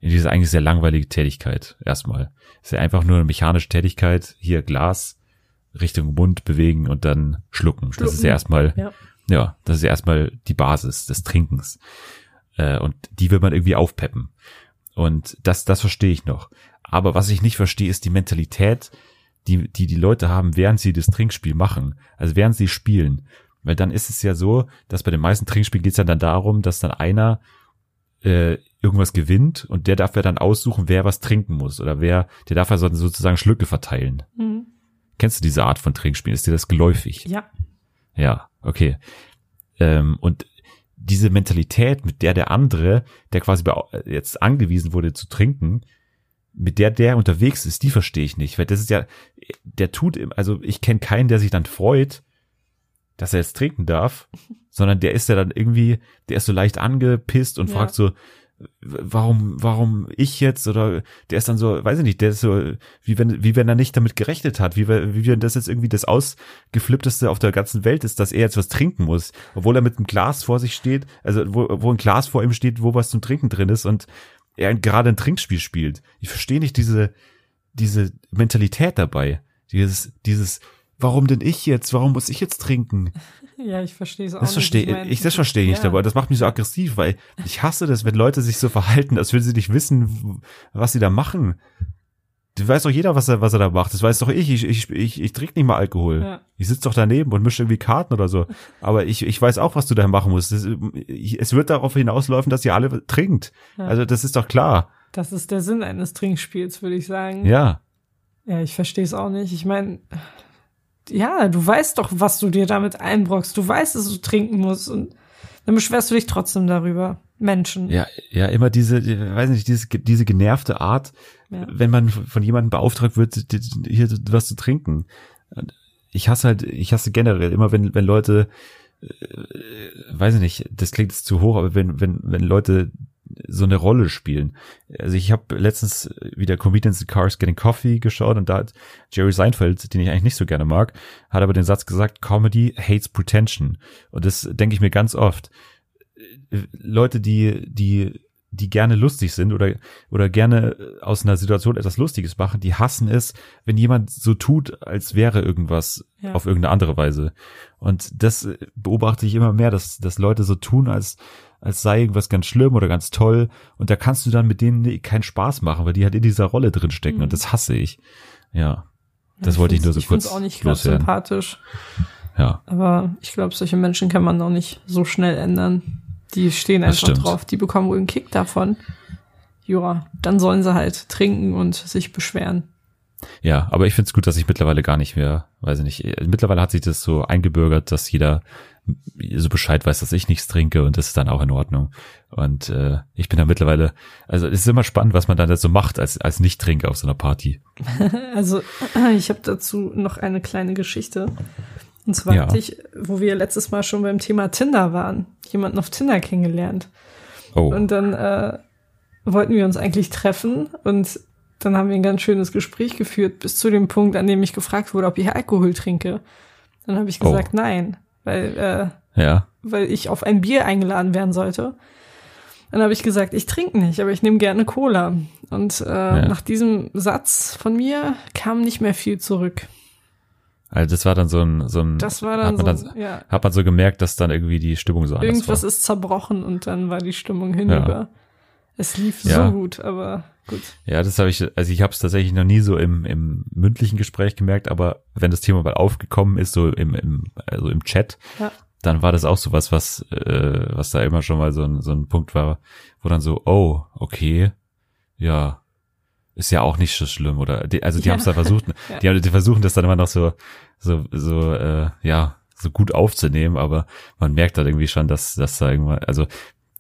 in diese eigentlich sehr langweilige Tätigkeit. Erstmal. Es ist ja einfach nur eine mechanische Tätigkeit. Hier Glas Richtung Mund bewegen und dann schlucken. Das ist Schlucken. ja erstmal, Ja. ja, das ist ja erstmal die Basis des Trinkens. Äh, und die will man irgendwie aufpeppen. Und das, das verstehe ich noch. Aber was ich nicht verstehe, ist die Mentalität, die, die die Leute haben, während sie das Trinkspiel machen. Also während sie spielen. Weil dann ist es ja so, dass bei den meisten Trinkspielen geht es ja dann darum, dass dann einer äh, irgendwas gewinnt und der darf ja dann aussuchen, wer was trinken muss. Oder wer, der darf ja so- sozusagen Schlücke verteilen. Mhm. Kennst du diese Art von Trinkspielen? Ist dir das geläufig? Ja. Ja, okay. Ähm, und diese Mentalität, mit der der andere, der quasi bei, jetzt angewiesen wurde zu trinken, mit der der unterwegs ist, die verstehe ich nicht, weil das ist ja, der tut, also ich kenne keinen, der sich dann freut, dass er jetzt trinken darf, sondern der ist ja dann irgendwie, der ist so leicht angepisst und Ja. fragt so, warum, warum ich jetzt oder der ist dann so, weiß ich nicht, der ist so, wie wenn, wie wenn er nicht damit gerechnet hat, wie, wie wenn das jetzt irgendwie das ausgeflippteste auf der ganzen Welt ist, dass er jetzt was trinken muss, obwohl er mit einem Glas vor sich steht, also wo, wo ein Glas vor ihm steht, wo was zum Trinken drin ist und er gerade ein Trinkspiel spielt. Ich verstehe nicht diese, diese Mentalität dabei. Dieses, dieses, warum denn ich jetzt? Warum muss ich jetzt trinken? Ja, ich verstehe es auch Das verstehe nicht. ich, das verstehe ich nicht, ja. aber das macht mich so aggressiv, weil ich hasse das, wenn Leute sich so verhalten, als würden sie nicht wissen, was sie da machen. Du weiß doch jeder, was er, was er da macht. Das weiß doch ich. Ich, ich, ich, ich trinke nicht mal Alkohol. Ja. Ich sitze doch daneben und mische irgendwie Karten oder so. Aber ich, ich weiß auch, was du da machen musst. Das, ich, es wird darauf hinauslaufen, dass ihr alle trinkt. Ja. Also das ist doch klar. Das ist der Sinn eines Trinkspiels, würde ich sagen. Ja. Ja, ich verstehe es auch nicht. Ich meine, ja, du weißt doch, was du dir damit einbrockst. Du weißt, dass du trinken musst und dann beschwerst du dich trotzdem darüber. Menschen. Ja, ja, immer diese, die- weiß nicht, diese, diese genervte Art, Ja. wenn man von jemandem beauftragt wird, hier was zu trinken. Ich hasse halt, ich hasse generell immer, wenn, wenn Leute, äh, weiß ich nicht, das klingt jetzt zu hoch, aber wenn, wenn, wenn Leute so eine Rolle spielen. Also ich habe letztens wieder Comedians in Cars Getting Coffee geschaut und da hat Jerry Seinfeld, den ich eigentlich nicht so gerne mag, hat aber den Satz gesagt, Comedy hates pretension. Und das denke ich mir ganz oft. Leute, die, die, die gerne lustig sind oder, oder gerne aus einer Situation etwas Lustiges machen, die hassen es, wenn jemand so tut, als wäre irgendwas Ja. auf irgendeine andere Weise. Und das beobachte ich immer mehr, dass, dass Leute so tun, als, als sei irgendwas ganz schlimm oder ganz toll. Und da kannst du dann mit denen keinen Spaß machen, weil die halt in dieser Rolle drin stecken. Mhm. Und das hasse ich. Ja. Das Ja, wollte ich nur so kurz find's auch nicht loswerden. sympathisch. Ja. Aber ich glaube, solche Menschen kann man auch nicht so schnell ändern. Die stehen einfach drauf. Die bekommen wohl einen Kick davon. Ja, dann sollen sie halt trinken und sich beschweren. Ja, aber ich find's gut, dass ich mittlerweile gar nicht mehr, weiß ich nicht, mittlerweile hat sich das so eingebürgert, dass jeder so Bescheid weiß, dass ich nichts trinke und das ist dann auch in Ordnung. Und äh, ich bin da mittlerweile, also es ist immer spannend, was man dann so macht als, als Nicht-Trinker auf so einer Party. *laughs* Also, *clears throat* ich habe dazu noch eine kleine Geschichte. Und zwar Ja. hatte ich, wo wir letztes Mal schon beim Thema Tinder waren, jemanden auf Tinder kennengelernt. Oh, Und dann äh, wollten wir uns eigentlich treffen und dann haben wir ein ganz schönes Gespräch geführt, bis zu dem Punkt, an dem ich gefragt wurde, ob ich Alkohol trinke. Dann habe ich Oh. gesagt, nein, weil, äh, ja, weil ich auf ein Bier eingeladen werden sollte. Dann habe ich gesagt, ich trinke nicht, aber ich nehme gerne Cola. Und äh, nach diesem Satz von mir kam nicht mehr viel zurück. also das war dann so ein, so ein, Das war dann hat man so, dann, ja, hat man so gemerkt, dass dann irgendwie die Stimmung so anders irgendwas war. ist zerbrochen und dann war die Stimmung hinüber. Es lief Ja. so gut, aber gut. Ja, das habe ich, also ich habe es tatsächlich noch nie so im, im mündlichen Gespräch gemerkt, aber wenn das Thema mal aufgekommen ist, so im, im, also im Chat, Ja. dann war das auch so was, was, äh, was da immer schon mal so ein, so ein Punkt war, wo dann so, oh, okay, ja, ist ja auch nicht so schlimm, oder? Die, also die Ja. haben es da versucht, *laughs* Ja. die, haben- die versuchen das dann immer noch so, so, so, äh, ja, so gut aufzunehmen, aber man merkt dann irgendwie schon, dass, dass da irgendwann, also,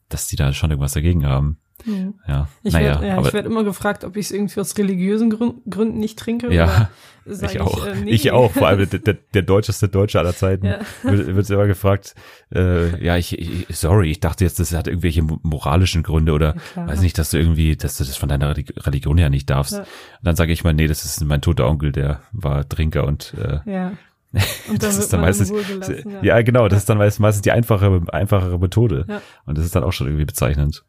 dass die da schon irgendwas dagegen haben. Mhm. Ja, Ich naja, werde ja, ich werd immer gefragt, ob ich es irgendwie aus religiösen Grün- Gründen nicht trinke. Ja, *laughs* ich auch. äh, nee. Ich auch, vor allem der, der, der deutscheste Deutsche aller Zeiten. Ja. Wird, wird immer gefragt, äh, ja, ich, ich, sorry, ich dachte jetzt, das hat irgendwelche mo- moralischen Gründe oder klar. weiß nicht, dass du irgendwie, dass du das von deiner Reli- Religion her nicht darfst. Ja. Und dann sage ich mal, nee, das ist mein toter Onkel, der war Trinker und äh, Ja. *laughs* Und das ist dann meistens, gelassen, ja. genau, das ist dann meist- meistens die einfache, einfachere Methode. Ja. Und das ist dann auch schon irgendwie bezeichnend.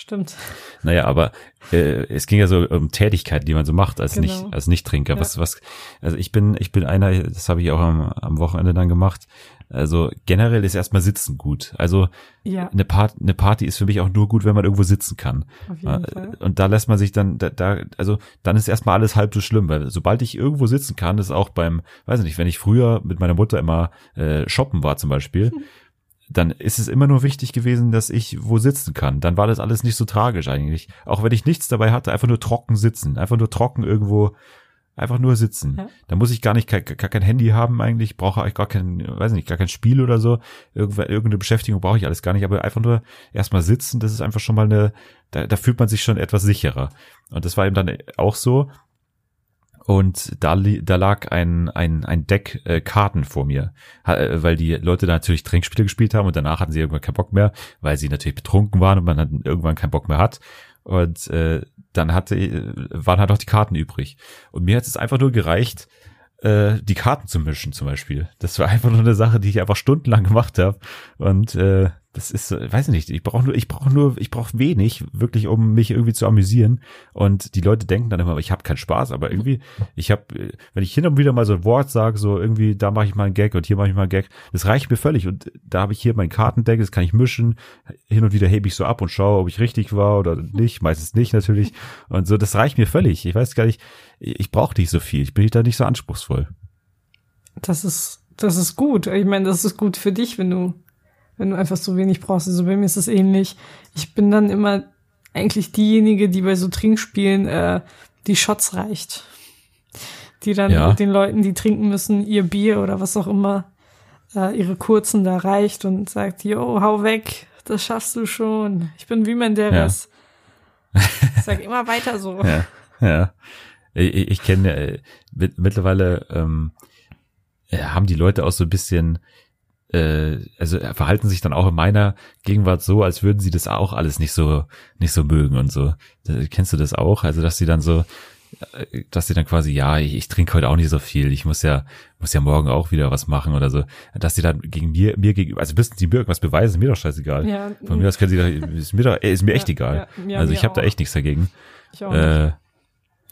Stimmt. Naja, aber äh, es ging ja so um Tätigkeiten, die man so macht als Genau. nicht als Nichttrinker. Ja. Was was also ich bin ich bin einer, das habe ich auch am, am Wochenende dann gemacht. Also generell ist erstmal Sitzen gut. Also Ja, eine, Part, eine Party ist für mich auch nur gut, wenn man irgendwo sitzen kann. auf jeden Äh, Fall. Und da lässt man sich dann, da, da, also dann ist erstmal alles halb so schlimm, weil sobald ich irgendwo sitzen kann, ist auch beim, weiß nicht, wenn ich früher mit meiner Mutter immer äh, shoppen war zum Beispiel, *laughs* dann ist es immer nur wichtig gewesen, dass ich wo sitzen kann. Dann war das alles nicht so tragisch eigentlich. Auch wenn ich nichts dabei hatte, einfach nur trocken sitzen, einfach nur trocken irgendwo, einfach nur sitzen. Ja. Da muss ich gar nicht gar, gar kein Handy haben eigentlich, brauche ich gar kein, weiß nicht, gar kein Spiel oder so. Irgendeine Beschäftigung brauche ich alles gar nicht, aber einfach nur erstmal sitzen, das ist einfach schon mal eine, da, da fühlt man sich schon etwas sicherer. Und das war eben dann auch so. Und da, da lag ein, ein, ein Deck äh, Karten vor mir, äh, weil die Leute da natürlich Trinkspiele gespielt haben und danach hatten sie irgendwann keinen Bock mehr, weil sie natürlich betrunken waren und man dann irgendwann keinen Bock mehr hat. Und äh, dann hatte, äh, waren halt auch die Karten übrig. Und mir hat es einfach nur gereicht, äh, die Karten zu mischen zum Beispiel. Das war *laughs* einfach nur eine Sache, die ich einfach stundenlang gemacht habe. Und äh, das ist, äh, weiß ich nicht, ich brauche nur, ich brauche nur, ich brauche wenig, wirklich, um mich irgendwie zu amüsieren. Und die Leute denken dann immer, ich habe keinen Spaß, aber irgendwie, ich habe, wenn ich hin und wieder mal so ein Wort sage, so irgendwie, da mache ich mal einen Gag und hier mache ich mal einen Gag, das reicht mir völlig. Und da habe ich hier mein Kartendeck, das kann ich mischen. Hin und wieder hebe ich so ab und schaue, ob ich richtig war oder nicht. Meistens nicht natürlich. Und so, das reicht mir völlig. Ich weiß gar nicht, ich, ich brauche nicht so viel. Ich bin da nicht so anspruchsvoll. Das ist, das ist gut. Ich meine, das ist gut für dich, wenn du, wenn du einfach so wenig brauchst. Also bei mir ist es ähnlich. Ich bin dann immer eigentlich diejenige, die bei so Trinkspielen äh, die Shots reicht. Die dann Ja. den Leuten, die trinken müssen, ihr Bier oder was auch immer, äh, ihre kurzen da reicht und sagt, yo, hau weg, das schaffst du schon. Ich bin wie Menderes. *laughs* Sag immer weiter so. Ja, ja. Ich, ich- ich kenne äh, mit, mittlerweile ähm, äh, haben die Leute auch so ein bisschen äh, also äh, verhalten sich dann auch in meiner Gegenwart so, als würden sie das auch alles nicht so nicht so mögen und so. Äh, Kennst du das auch? Also dass sie dann so äh, dass sie dann quasi ja, ich, ich trinke heute auch nicht so viel, ich muss ja muss ja morgen auch wieder was machen oder so, dass sie dann gegen mir mir gegenüber also müssten sie mir irgendwas beweisen, ist mir doch scheißegal. Ja, Von mir aus können sie doch, ist mir doch ist mir echt Ja, egal. ja, also ich habe da echt nichts dagegen. Ich auch. Äh,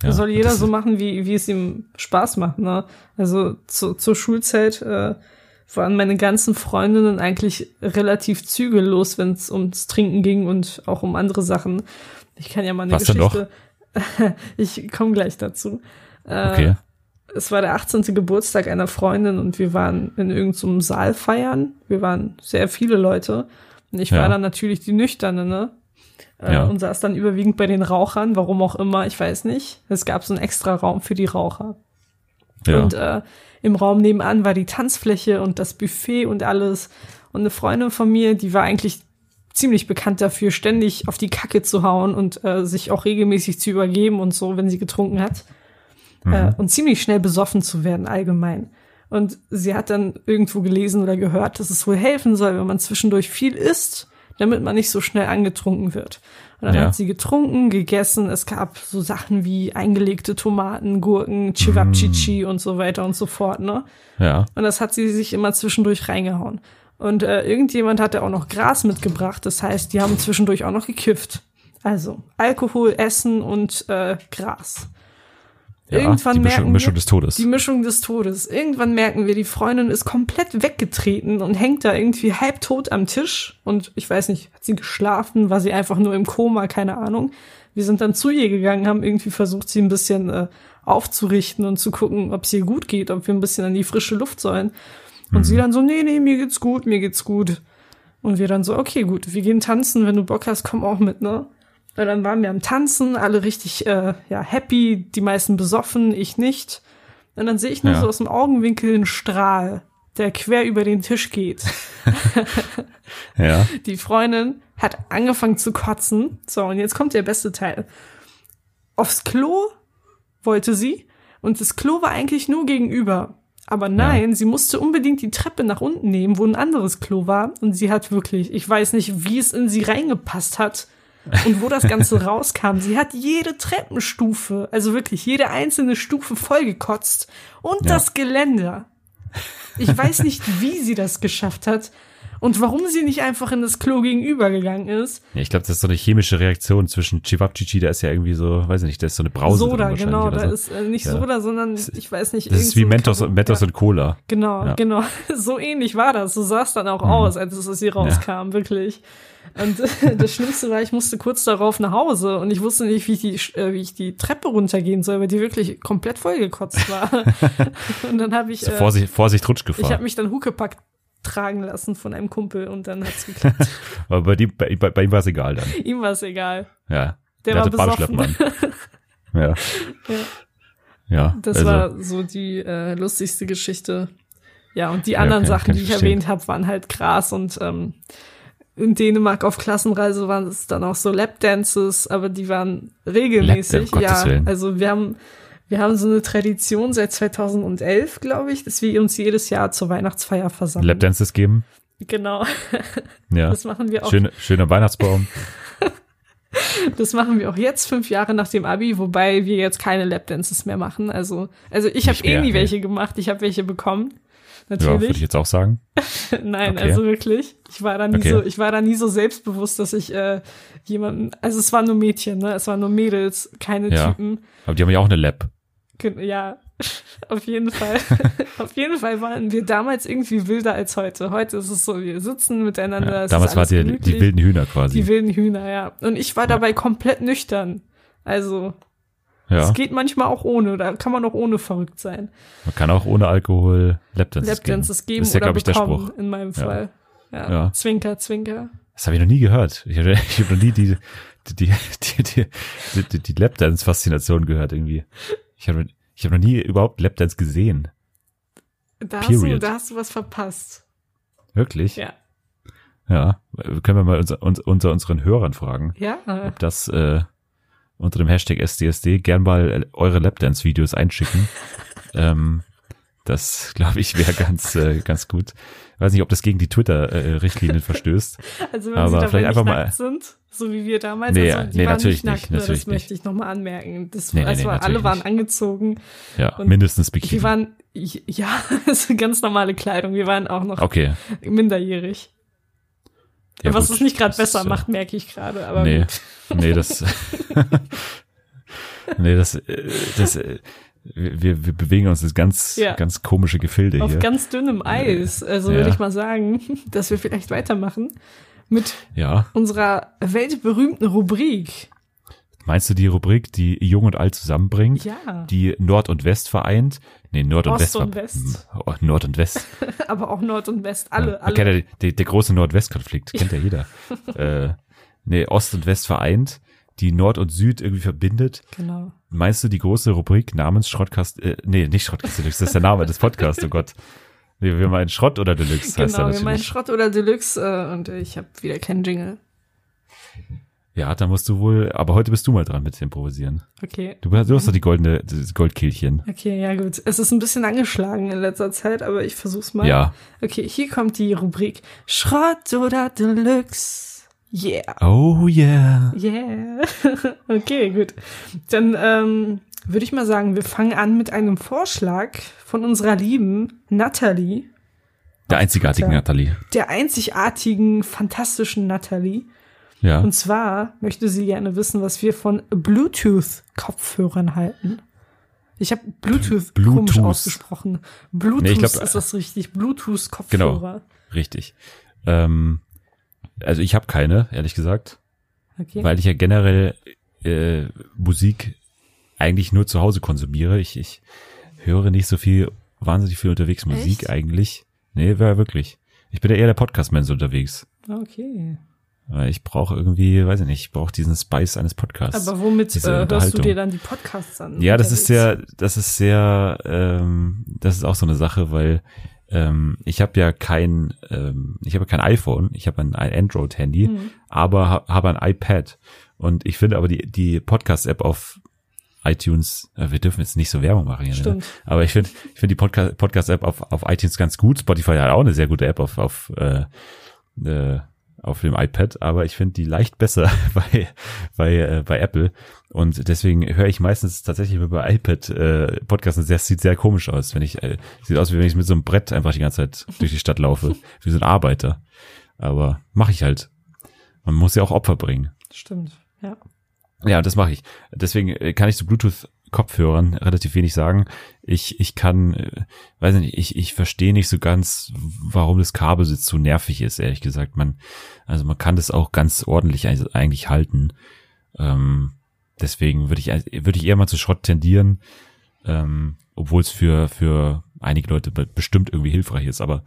ja, soll jeder so machen, wie, wie es ihm Spaß macht, ne? Also zu, zur Schulzeit äh, waren meine ganzen Freundinnen eigentlich relativ zügellos, wenn es ums Trinken ging und auch um andere Sachen. Ich kann ja mal eine Was Geschichte. *laughs* ich komme gleich dazu. Äh, Okay. Es war der 18. Geburtstag einer Freundin und wir waren in irgendeinem Saal feiern. Wir waren sehr viele Leute. Und ich Ja. war dann natürlich die Nüchterne, ne? Äh, Ja. Und saß dann überwiegend bei den Rauchern, warum auch immer, ich weiß nicht. Es gab so einen extra Raum für die Raucher. Ja. Und äh, im Raum nebenan war die Tanzfläche und das Buffet und alles. Und eine Freundin von mir, die war eigentlich ziemlich bekannt dafür, ständig auf die Kacke zu hauen und äh, sich auch regelmäßig zu übergeben und so, wenn sie getrunken hat. Äh, und ziemlich schnell besoffen zu werden allgemein. Und sie hat dann irgendwo gelesen oder gehört, dass es wohl helfen soll, wenn man zwischendurch viel isst, damit man nicht so schnell angetrunken wird. Und dann Ja. hat sie getrunken, gegessen. Es gab so Sachen wie eingelegte Tomaten, Gurken, Chivapchichi und so weiter und so fort, ne? ja. Und das hat sie sich immer zwischendurch reingehauen. Und äh, irgendjemand hatte auch noch Gras mitgebracht. Das heißt, die haben zwischendurch auch noch gekifft. Also Alkohol, Essen und äh, Gras. Ja, Irgendwann die Mischung, merken Mischung wir, des Todes. Die Mischung des Todes. Irgendwann merken wir, die Freundin ist komplett weggetreten und hängt da irgendwie halbtot am Tisch. Und ich weiß nicht, hat sie geschlafen? War sie einfach nur im Koma? Keine Ahnung. Wir sind dann zu ihr gegangen, haben irgendwie versucht, sie ein bisschen äh, aufzurichten und zu gucken, ob es ihr gut geht, ob wir ein bisschen an die frische Luft sollen. Und sie dann so, nee, nee, mir geht's gut, mir geht's gut. Und wir dann so, okay, gut, wir gehen tanzen, wenn du Bock hast, komm auch mit, ne? Und dann waren wir am Tanzen, alle richtig äh, ja, happy, die meisten besoffen, ich nicht. Und dann sehe ich nur Ja. so aus dem Augenwinkel einen Strahl, der quer über den Tisch geht. *laughs* ja. Die Freundin hat angefangen zu kotzen. So, und jetzt kommt der beste Teil. Aufs Klo wollte sie und das Klo war eigentlich nur gegenüber. Aber nein, sie musste unbedingt die Treppe nach unten nehmen, wo ein anderes Klo war. Und sie hat wirklich, ich weiß nicht, wie es in sie reingepasst hat und wo das Ganze *laughs* rauskam. Sie hat jede Treppenstufe, also wirklich jede einzelne Stufe vollgekotzt und Ja. das Geländer. Ich weiß nicht, *laughs* wie sie das geschafft hat und warum sie nicht einfach in das Klo gegenüber gegangen ist. ja ich glaube, das ist so eine chemische Reaktion zwischen Chivapchichi, da ist ja irgendwie so, weiß ich nicht, da ist so eine Brause Soda, genau, da so. ist äh, nicht Ja. Soda, sondern ich weiß nicht. das ist wie so Mentos, Carbon- Mentos ja. und Cola. Genau. Mhm. genau. *laughs* So ähnlich war das. So sah es dann auch aus, als es aus ihr rauskam, wirklich. Und *laughs* das Schlimmste war, ich musste kurz darauf nach Hause und ich wusste nicht, wie ich die, äh, wie ich die Treppe runtergehen soll, weil die wirklich komplett vollgekotzt war. *laughs* und dann habe ich, äh, Vorsicht, Vorsicht, ich Rutschgefahr. habe mich dann Huckepack tragen lassen von einem Kumpel und dann hat's geklappt. *laughs* Aber bei, die, bei, bei, bei ihm war es egal dann. Ihm war es egal. Ja. Der Der war hatte besoffen. Ja. Ja. Ja. Das also, war so die äh, lustigste Geschichte. Ja, und die Ja, anderen kann- Sachen, kann die ich ich verstehen. erwähnt habe, waren halt krass und ähm, in Dänemark auf Klassenreise waren es dann auch so Lapdances, aber die waren regelmäßig. Lap- Gottes ja, Willen. also wir haben Wir haben so eine Tradition seit 2011, glaube ich, dass wir uns jedes Jahr zur Weihnachtsfeier versammeln. Lapdances geben. Genau. Ja. Das machen wir auch. Schöne, schöner Weihnachtsbaum. *laughs* Das machen wir auch jetzt, fünf Jahre nach dem Abi, wobei wir jetzt keine Lapdances mehr machen. Also, also ich habe eh nie welche gemacht. Ich habe welche bekommen. Ja, würde ich Natürlich. jetzt auch sagen. *laughs* Nein, Okay. also wirklich. Ich war da nie Okay. so, ich war da nie so selbstbewusst, dass ich äh, jemanden, also es waren nur Mädchen, ne? Es waren nur Mädels, keine Ja. Typen. Aber die haben ja auch eine Lab. Ja, *laughs* auf jeden Fall. *laughs* auf jeden Fall waren wir damals irgendwie wilder als heute. Heute ist es so, wir sitzen miteinander. Ja, damals ist war alles die, die wilden Hühner quasi. Die wilden Hühner, ja. Und ich war dabei komplett nüchtern. Also, ja. es geht manchmal auch ohne, da kann man auch ohne verrückt sein. Man kann auch ohne Alkohol Lapdances geben. Lapdances geben das ist ja, oder glaube ich, der Spruch. in meinem. Fall. Ja. Ja. Zwinker, zwinker. Das habe ich noch nie gehört. Ich habe *laughs* hab noch nie die, die, die, die, die, die, die Lapdance-Faszination gehört irgendwie. Ich habe ich hab noch nie überhaupt Lapdance gesehen. Da hast, du, da hast du was verpasst. Wirklich? Ja. Ja. Können wir mal unser, uns, unter unseren Hörern fragen, Ja, ob das äh, unter dem Hashtag SDSD gern mal äh, eure Lapdance-Videos einschicken. *laughs* ähm, das, glaube ich, wäre ganz, äh, ganz gut. Weiß nicht, ob das gegen die Twitter-Richtlinien verstößt. *laughs* also wenn Aber sie vielleicht nicht einfach mal- sind, so wie wir damals, Nee, also nee, natürlich nicht nackt, nicht, ne, natürlich das möchte ich nochmal anmerken. Das, Nee, nee, das nee, alle waren nicht. angezogen. Ja, mindestens Bikini. Wir waren, ja, das *laughs* ist ganz normale Kleidung. Wir waren auch noch okay. minderjährig. Ja, Was gut. es nicht gerade Das besser ist, äh, macht, merke ich gerade. Aber Nee, gut. nee, das, *laughs* nee, das, äh, das, äh, wir, wir bewegen uns in ganz, Ja. ganz komische Gefilde auf hier. ganz dünnem Eis. Also Ja. würde ich mal sagen, *laughs* dass wir vielleicht weitermachen mit Ja. unserer weltberühmten Rubrik. Meinst du die Rubrik, die Jung und Alt zusammenbringt? Ja, Die Nord und West vereint? Nee, Nord und West. und West. Oh, Nord und West. *laughs* aber auch Nord und West, alle, ja, man kennt alle. ja die, der große Nord-West-Konflikt, kennt ja jeder. *laughs* äh, nee, Ost und West vereint, die Nord und Süd irgendwie verbindet. Genau. Meinst du die große Rubrik namens Schrottkast, äh, nee, nicht Schrottkast Deluxe, das ist der Name des Podcasts, oh Gott. Nee, wir meinen Schrott oder Deluxe heißt Genau, er wir meinen natürlich. Schrott oder Deluxe äh, und ich habe wieder keinen Jingle. Ja, da musst du wohl, aber heute bist du mal dran mit Improvisieren. Okay. Du, du hast doch die goldene, das Goldkehlchen. Okay, ja gut. Es ist ein bisschen angeschlagen in letzter Zeit, aber ich versuch's mal. Ja. Okay, hier kommt die Rubrik Schrott oder Deluxe. Yeah. Oh yeah. Yeah. *laughs* okay, gut. Dann ähm, würde ich mal sagen, wir fangen an mit einem Vorschlag von unserer lieben Natalie, Der einzigartigen. Nathalie. der einzigartigen, fantastischen Natalie. Ja. Und zwar möchte sie gerne wissen, was wir von Bluetooth-Kopfhörern halten. Ich habe Bluetooth, komisch Bluetooth. ausgesprochen. Bluetooth Nee, ich glaub, ist das richtig. Bluetooth-Kopfhörer. Richtig. Ähm, also ich habe keine, ehrlich gesagt, Okay. weil ich ja generell äh, Musik eigentlich nur zu Hause konsumiere. Ich, ich höre nicht so viel, wahnsinnig viel unterwegs Musik Echt? eigentlich. Nee, war wirklich. Ich bin ja eher der Podcast-Mensch unterwegs. okay. Weil Ich brauche irgendwie, weiß ich nicht, ich brauche diesen Spice eines Podcasts. Aber womit äh, hörst du dir dann die Podcasts an? Ja, das ist sehr, das ist sehr, ähm, das ist auch so eine Sache, weil ähm, ich habe ja kein, ähm, ich habe kein iPhone, ich habe ein, ein Android-Handy, Mhm. aber ha, habe ein iPad. Und ich finde aber die, die Podcast-App auf iTunes, äh, wir dürfen jetzt nicht so Werbung machen hier, ne? Aber ich finde, ich finde die Podcast, Podcast-App auf, auf iTunes ganz gut. Spotify hat auch eine sehr gute App auf, auf, äh, äh, auf dem iPad, aber ich finde die leicht besser *laughs* bei, bei, äh, bei Apple. Und deswegen höre ich meistens tatsächlich über iPad äh, Podcasts. und Das sieht sehr komisch aus, wenn ich, äh, sieht aus, wie wenn ich mit so einem Brett einfach die ganze Zeit durch die Stadt laufe, *laughs* wie so ein Arbeiter. Aber mache ich halt. Man muss ja auch Opfer bringen. Stimmt. Ja. Ja, das mache ich. Deswegen äh, kann ich zu Bluetooth-Kopfhörern relativ wenig sagen. Ich, ich kann, äh, weiß nicht, ich, ich verstehe nicht so ganz, warum das Kabelsitz so nervig ist, ehrlich gesagt. Man, also man kann das auch ganz ordentlich eig- eigentlich halten. Ähm, deswegen würde ich, würde ich eher mal zu Schrott tendieren, ähm, obwohl es für, für einige Leute be- bestimmt irgendwie hilfreich ist, aber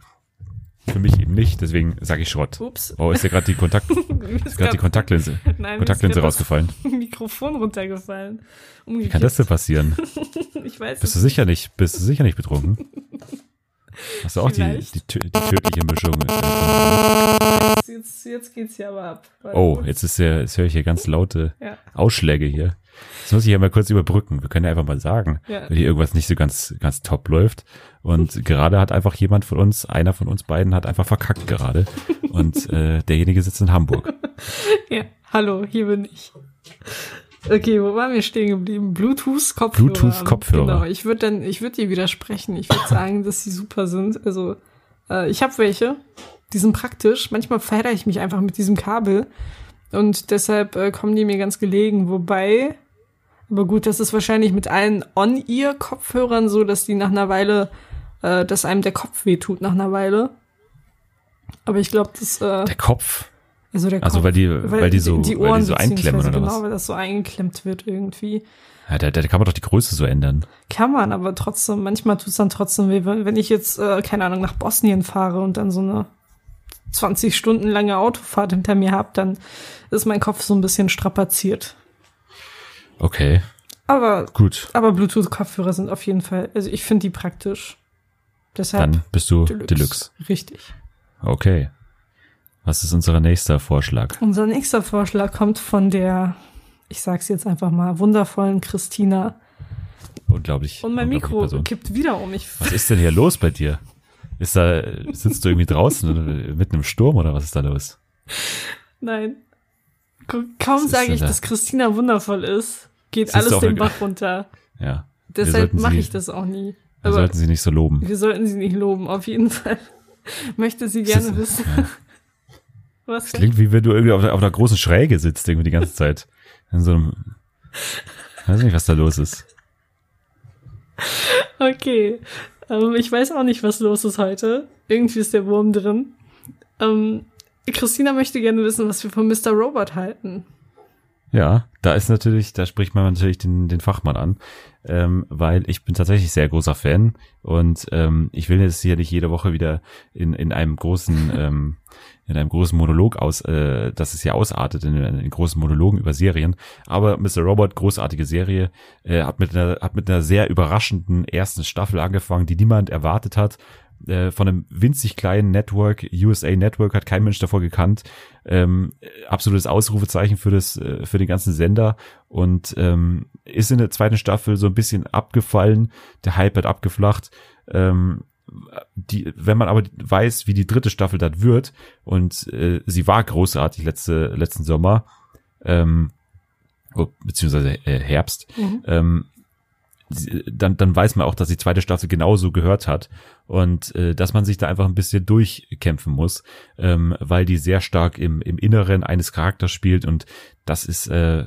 für mich eben nicht, deswegen sage ich Schrott. Ups. Oh, ist ja gerade die Kontakt, *laughs* ist gerade die Kontaktlinse, *laughs* Nein, Kontaktlinse grad rausgefallen. *laughs* Mikrofon runtergefallen. Wie kann das denn passieren? Ich weiß Bist du sicher nicht, bist du sicher nicht betrunken? Hast du auch die, die, die tödliche Mischung? Jetzt, jetzt geht's hier aber ab. Oh, jetzt ist ja, jetzt höre ich hier ganz laute Ja. Ausschläge hier. Das muss ich ja mal kurz überbrücken. Wir können ja einfach mal sagen, Ja. wenn hier irgendwas nicht so ganz, ganz top läuft. Und *laughs* gerade hat einfach jemand von uns, einer von uns beiden hat einfach verkackt gerade. Und äh, derjenige sitzt in Hamburg. *laughs* Ja, hallo, hier bin ich. Okay, wo waren wir stehen geblieben? Bluetooth-Kopfhörer. Bluetooth-Kopfhörer. Genau, ich würde dann, ich würde dir widersprechen. Ich würde sagen, dass sie super sind. Also, äh, ich habe welche, die sind praktisch. Manchmal verhedder ich mich einfach mit diesem Kabel und deshalb äh, kommen die mir ganz gelegen. Wobei, aber gut, das ist wahrscheinlich mit allen On-Ear-Kopfhörern so, dass die nach einer Weile, äh, dass einem der Kopf wehtut nach einer Weile. Aber ich glaube, das, äh, Der Kopf. Also der Also Kopf, weil die, weil, die so, weil die so einklemmen oder genau, was? weil das so eingeklemmt wird irgendwie. Ja, da, da kann man doch die Größe so ändern. Kann man, aber trotzdem, manchmal tut's dann trotzdem weh. Wenn ich jetzt, äh, keine Ahnung, nach Bosnien fahre und dann so eine 20 Stunden lange Autofahrt hinter mir hab, dann ist mein Kopf so ein bisschen strapaziert. Okay, Aber, gut. aber Bluetooth-Kopfhörer sind auf jeden Fall, also ich finde die praktisch. Deshalb Dann bist du Deluxe. Richtig. Okay. Was ist unser nächster Vorschlag? Unser nächster Vorschlag kommt von der, ich sag's jetzt einfach mal, wundervollen Christina. Unglaublich. Und mein Mikro Person. kippt wieder um. Ich Was ist denn hier los bei dir? Ist da, sitzt du irgendwie draußen mitten im Sturm oder was ist da los? Nein. Kaum sage ich, da? dass Christina wundervoll ist, geht ist alles den. Bach runter. Ja. Deshalb mache ich das auch nie. Wir sollten sie nicht so loben. wir sollten sie nicht loben, auf jeden Fall. Möchte sie gerne wissen. Was? Klingt wie wenn du irgendwie auf, auf einer großen Schräge sitzt irgendwie die ganze Zeit. In so einem, weiß nicht, was da los ist. Okay. Ähm, ich weiß auch nicht, was los ist heute. Irgendwie ist der Wurm drin. Ähm, Christina möchte gerne wissen, was wir von Mr. Robot halten. Ja, da ist natürlich, da spricht man natürlich den, den Fachmann an, ähm, weil ich bin tatsächlich sehr großer Fan und ähm, ich will jetzt hier nicht jede Woche wieder in, in einem großen ähm, in einem großen Monolog aus, äh, dass es hier ausartet in, in großen Monologen über Serien. Aber Mr. Robot, großartige Serie, äh, hat mit einer hat mit einer sehr überraschenden ersten Staffel angefangen, die niemand erwartet hat. Äh, von einem winzig kleinen Network, USA Network, hat kein Mensch davor gekannt. Ähm, absolutes Ausrufezeichen für das, äh, für den ganzen Sender und ähm, ist in der zweiten Staffel so ein bisschen abgefallen. Der Hype hat abgeflacht. Ähm, die, wenn man aber weiß, wie die dritte Staffel das wird und äh, sie war großartig letzte letzten Sommer, ähm, oh, beziehungsweise äh, Herbst, Mhm. ähm, dann, dann weiß man auch, dass die zweite Staffel genauso gehört hat und äh, dass man sich da einfach ein bisschen durchkämpfen muss, ähm, weil die sehr stark im, im Inneren eines Charakters spielt und das ist äh,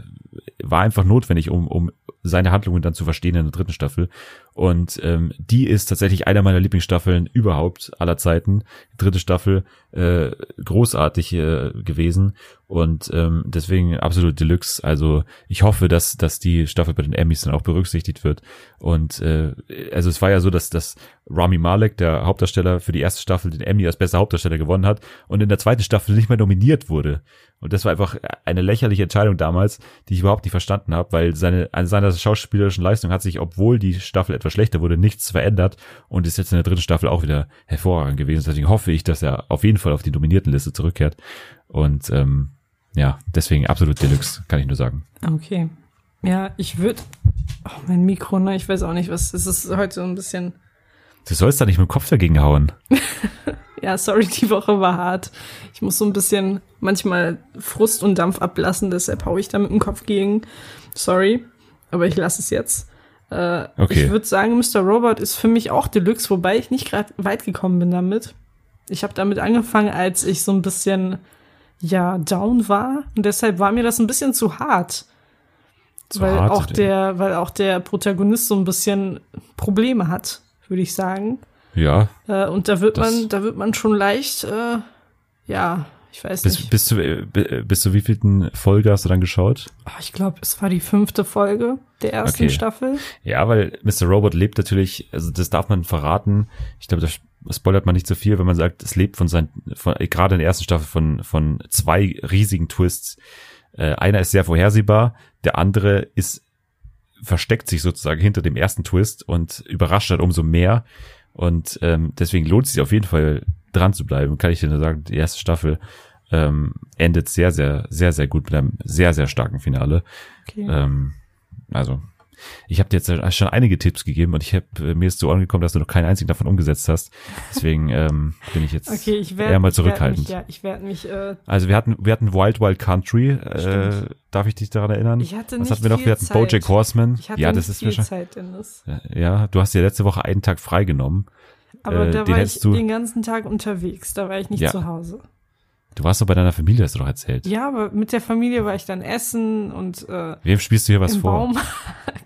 war einfach notwendig, um, um seine Handlungen dann zu verstehen in der dritten Staffel. Und ähm, die ist tatsächlich einer meiner Lieblingsstaffeln überhaupt aller Zeiten. Dritte Staffel äh, großartig äh, gewesen und ähm, deswegen absolut Deluxe. Also ich hoffe, dass dass die Staffel bei den Emmys dann auch berücksichtigt wird. Und äh, also es war ja so, dass dass Rami Malek, der Hauptdarsteller für die erste Staffel, den Emmy als bester Hauptdarsteller gewonnen hat und in der zweiten Staffel nicht mehr nominiert wurde. Und das war einfach eine lächerliche Entscheidung damals, die ich überhaupt nicht verstanden habe, weil seine, an seiner schauspielerischen Leistung hat sich, obwohl die Staffel etwas schlechter wurde, nichts verändert und ist jetzt in der dritten Staffel auch wieder hervorragend gewesen. Deswegen hoffe ich, dass er auf jeden Fall auf die Nominiertenliste zurückkehrt. Und ähm, ja, deswegen absolut Deluxe, kann ich nur sagen. Okay. Ja, ich würde. Oh, mein Mikro, ne? Ich weiß auch nicht, was. Es ist heute so ein bisschen. Du sollst da nicht mit dem Kopf dagegen hauen. *laughs* Ja, sorry, die Woche war hart. Ich muss so ein bisschen manchmal Frust und Dampf ablassen, deshalb hau ich da mit dem Kopf gegen. Sorry, aber ich lasse es jetzt. Äh, Okay. Ich würde sagen, Mr. Robot ist für mich auch Deluxe, wobei ich nicht gerade weit gekommen bin damit. Ich habe damit angefangen, als ich so ein bisschen ja down war und deshalb war mir das ein bisschen zu hart. Zu weil hart, auch der, weil auch der Protagonist so ein bisschen Probleme hat, würde ich sagen. Ja, Äh, und da wird man, da wird man schon leicht, äh, ja, ich weiß bis, nicht. bis, zu, äh, bi- bis zu wievielten Folge hast du dann geschaut? Oh, ich glaube, es war die fünfte Folge der ersten Okay. Staffel. Ja, weil Mr. Robot lebt natürlich, also das darf man verraten. Ich glaube, das spoilert man nicht so viel, wenn man sagt, es lebt von seinen, von, äh, gerade in der ersten Staffel von, von zwei riesigen Twists. Äh, einer ist sehr vorhersehbar, der andere ist, versteckt sich sozusagen hinter dem ersten Twist und überrascht halt umso mehr. Und ähm, deswegen lohnt es sich auf jeden Fall dran zu bleiben. Kann ich dir nur sagen, die erste Staffel ähm, endet sehr, sehr, sehr, sehr gut mit einem sehr, sehr starken Finale. Okay. Ähm, also, ich habe dir jetzt schon einige Tipps gegeben und ich habe äh, mir ist zu Ohren gekommen, dass du noch keinen einzigen davon umgesetzt hast. Deswegen ähm, bin ich jetzt okay, ich werd, eher mal ich werd zurückhaltend. Mich, ja, ich werde mich. Äh, Also wir hatten, wir hatten Wild Wild Country. Äh, darf ich dich daran erinnern? ich hatte Was nicht hatten wir noch? viel Wir hatten Zeit. BoJack Horseman. Ich hatte Ja, nicht das ist viel schon. Zeit, Dennis. Ja, du hast dir letzte Woche einen Tag freigenommen. Aber Äh, da war ich du- den ganzen Tag unterwegs. Da war ich nicht Ja. zu Hause. Du warst doch bei deiner Familie, hast du doch erzählt. Ja, aber mit der Familie war ich dann essen und äh, Wem spielst du hier was vor? Baumarkt. *laughs*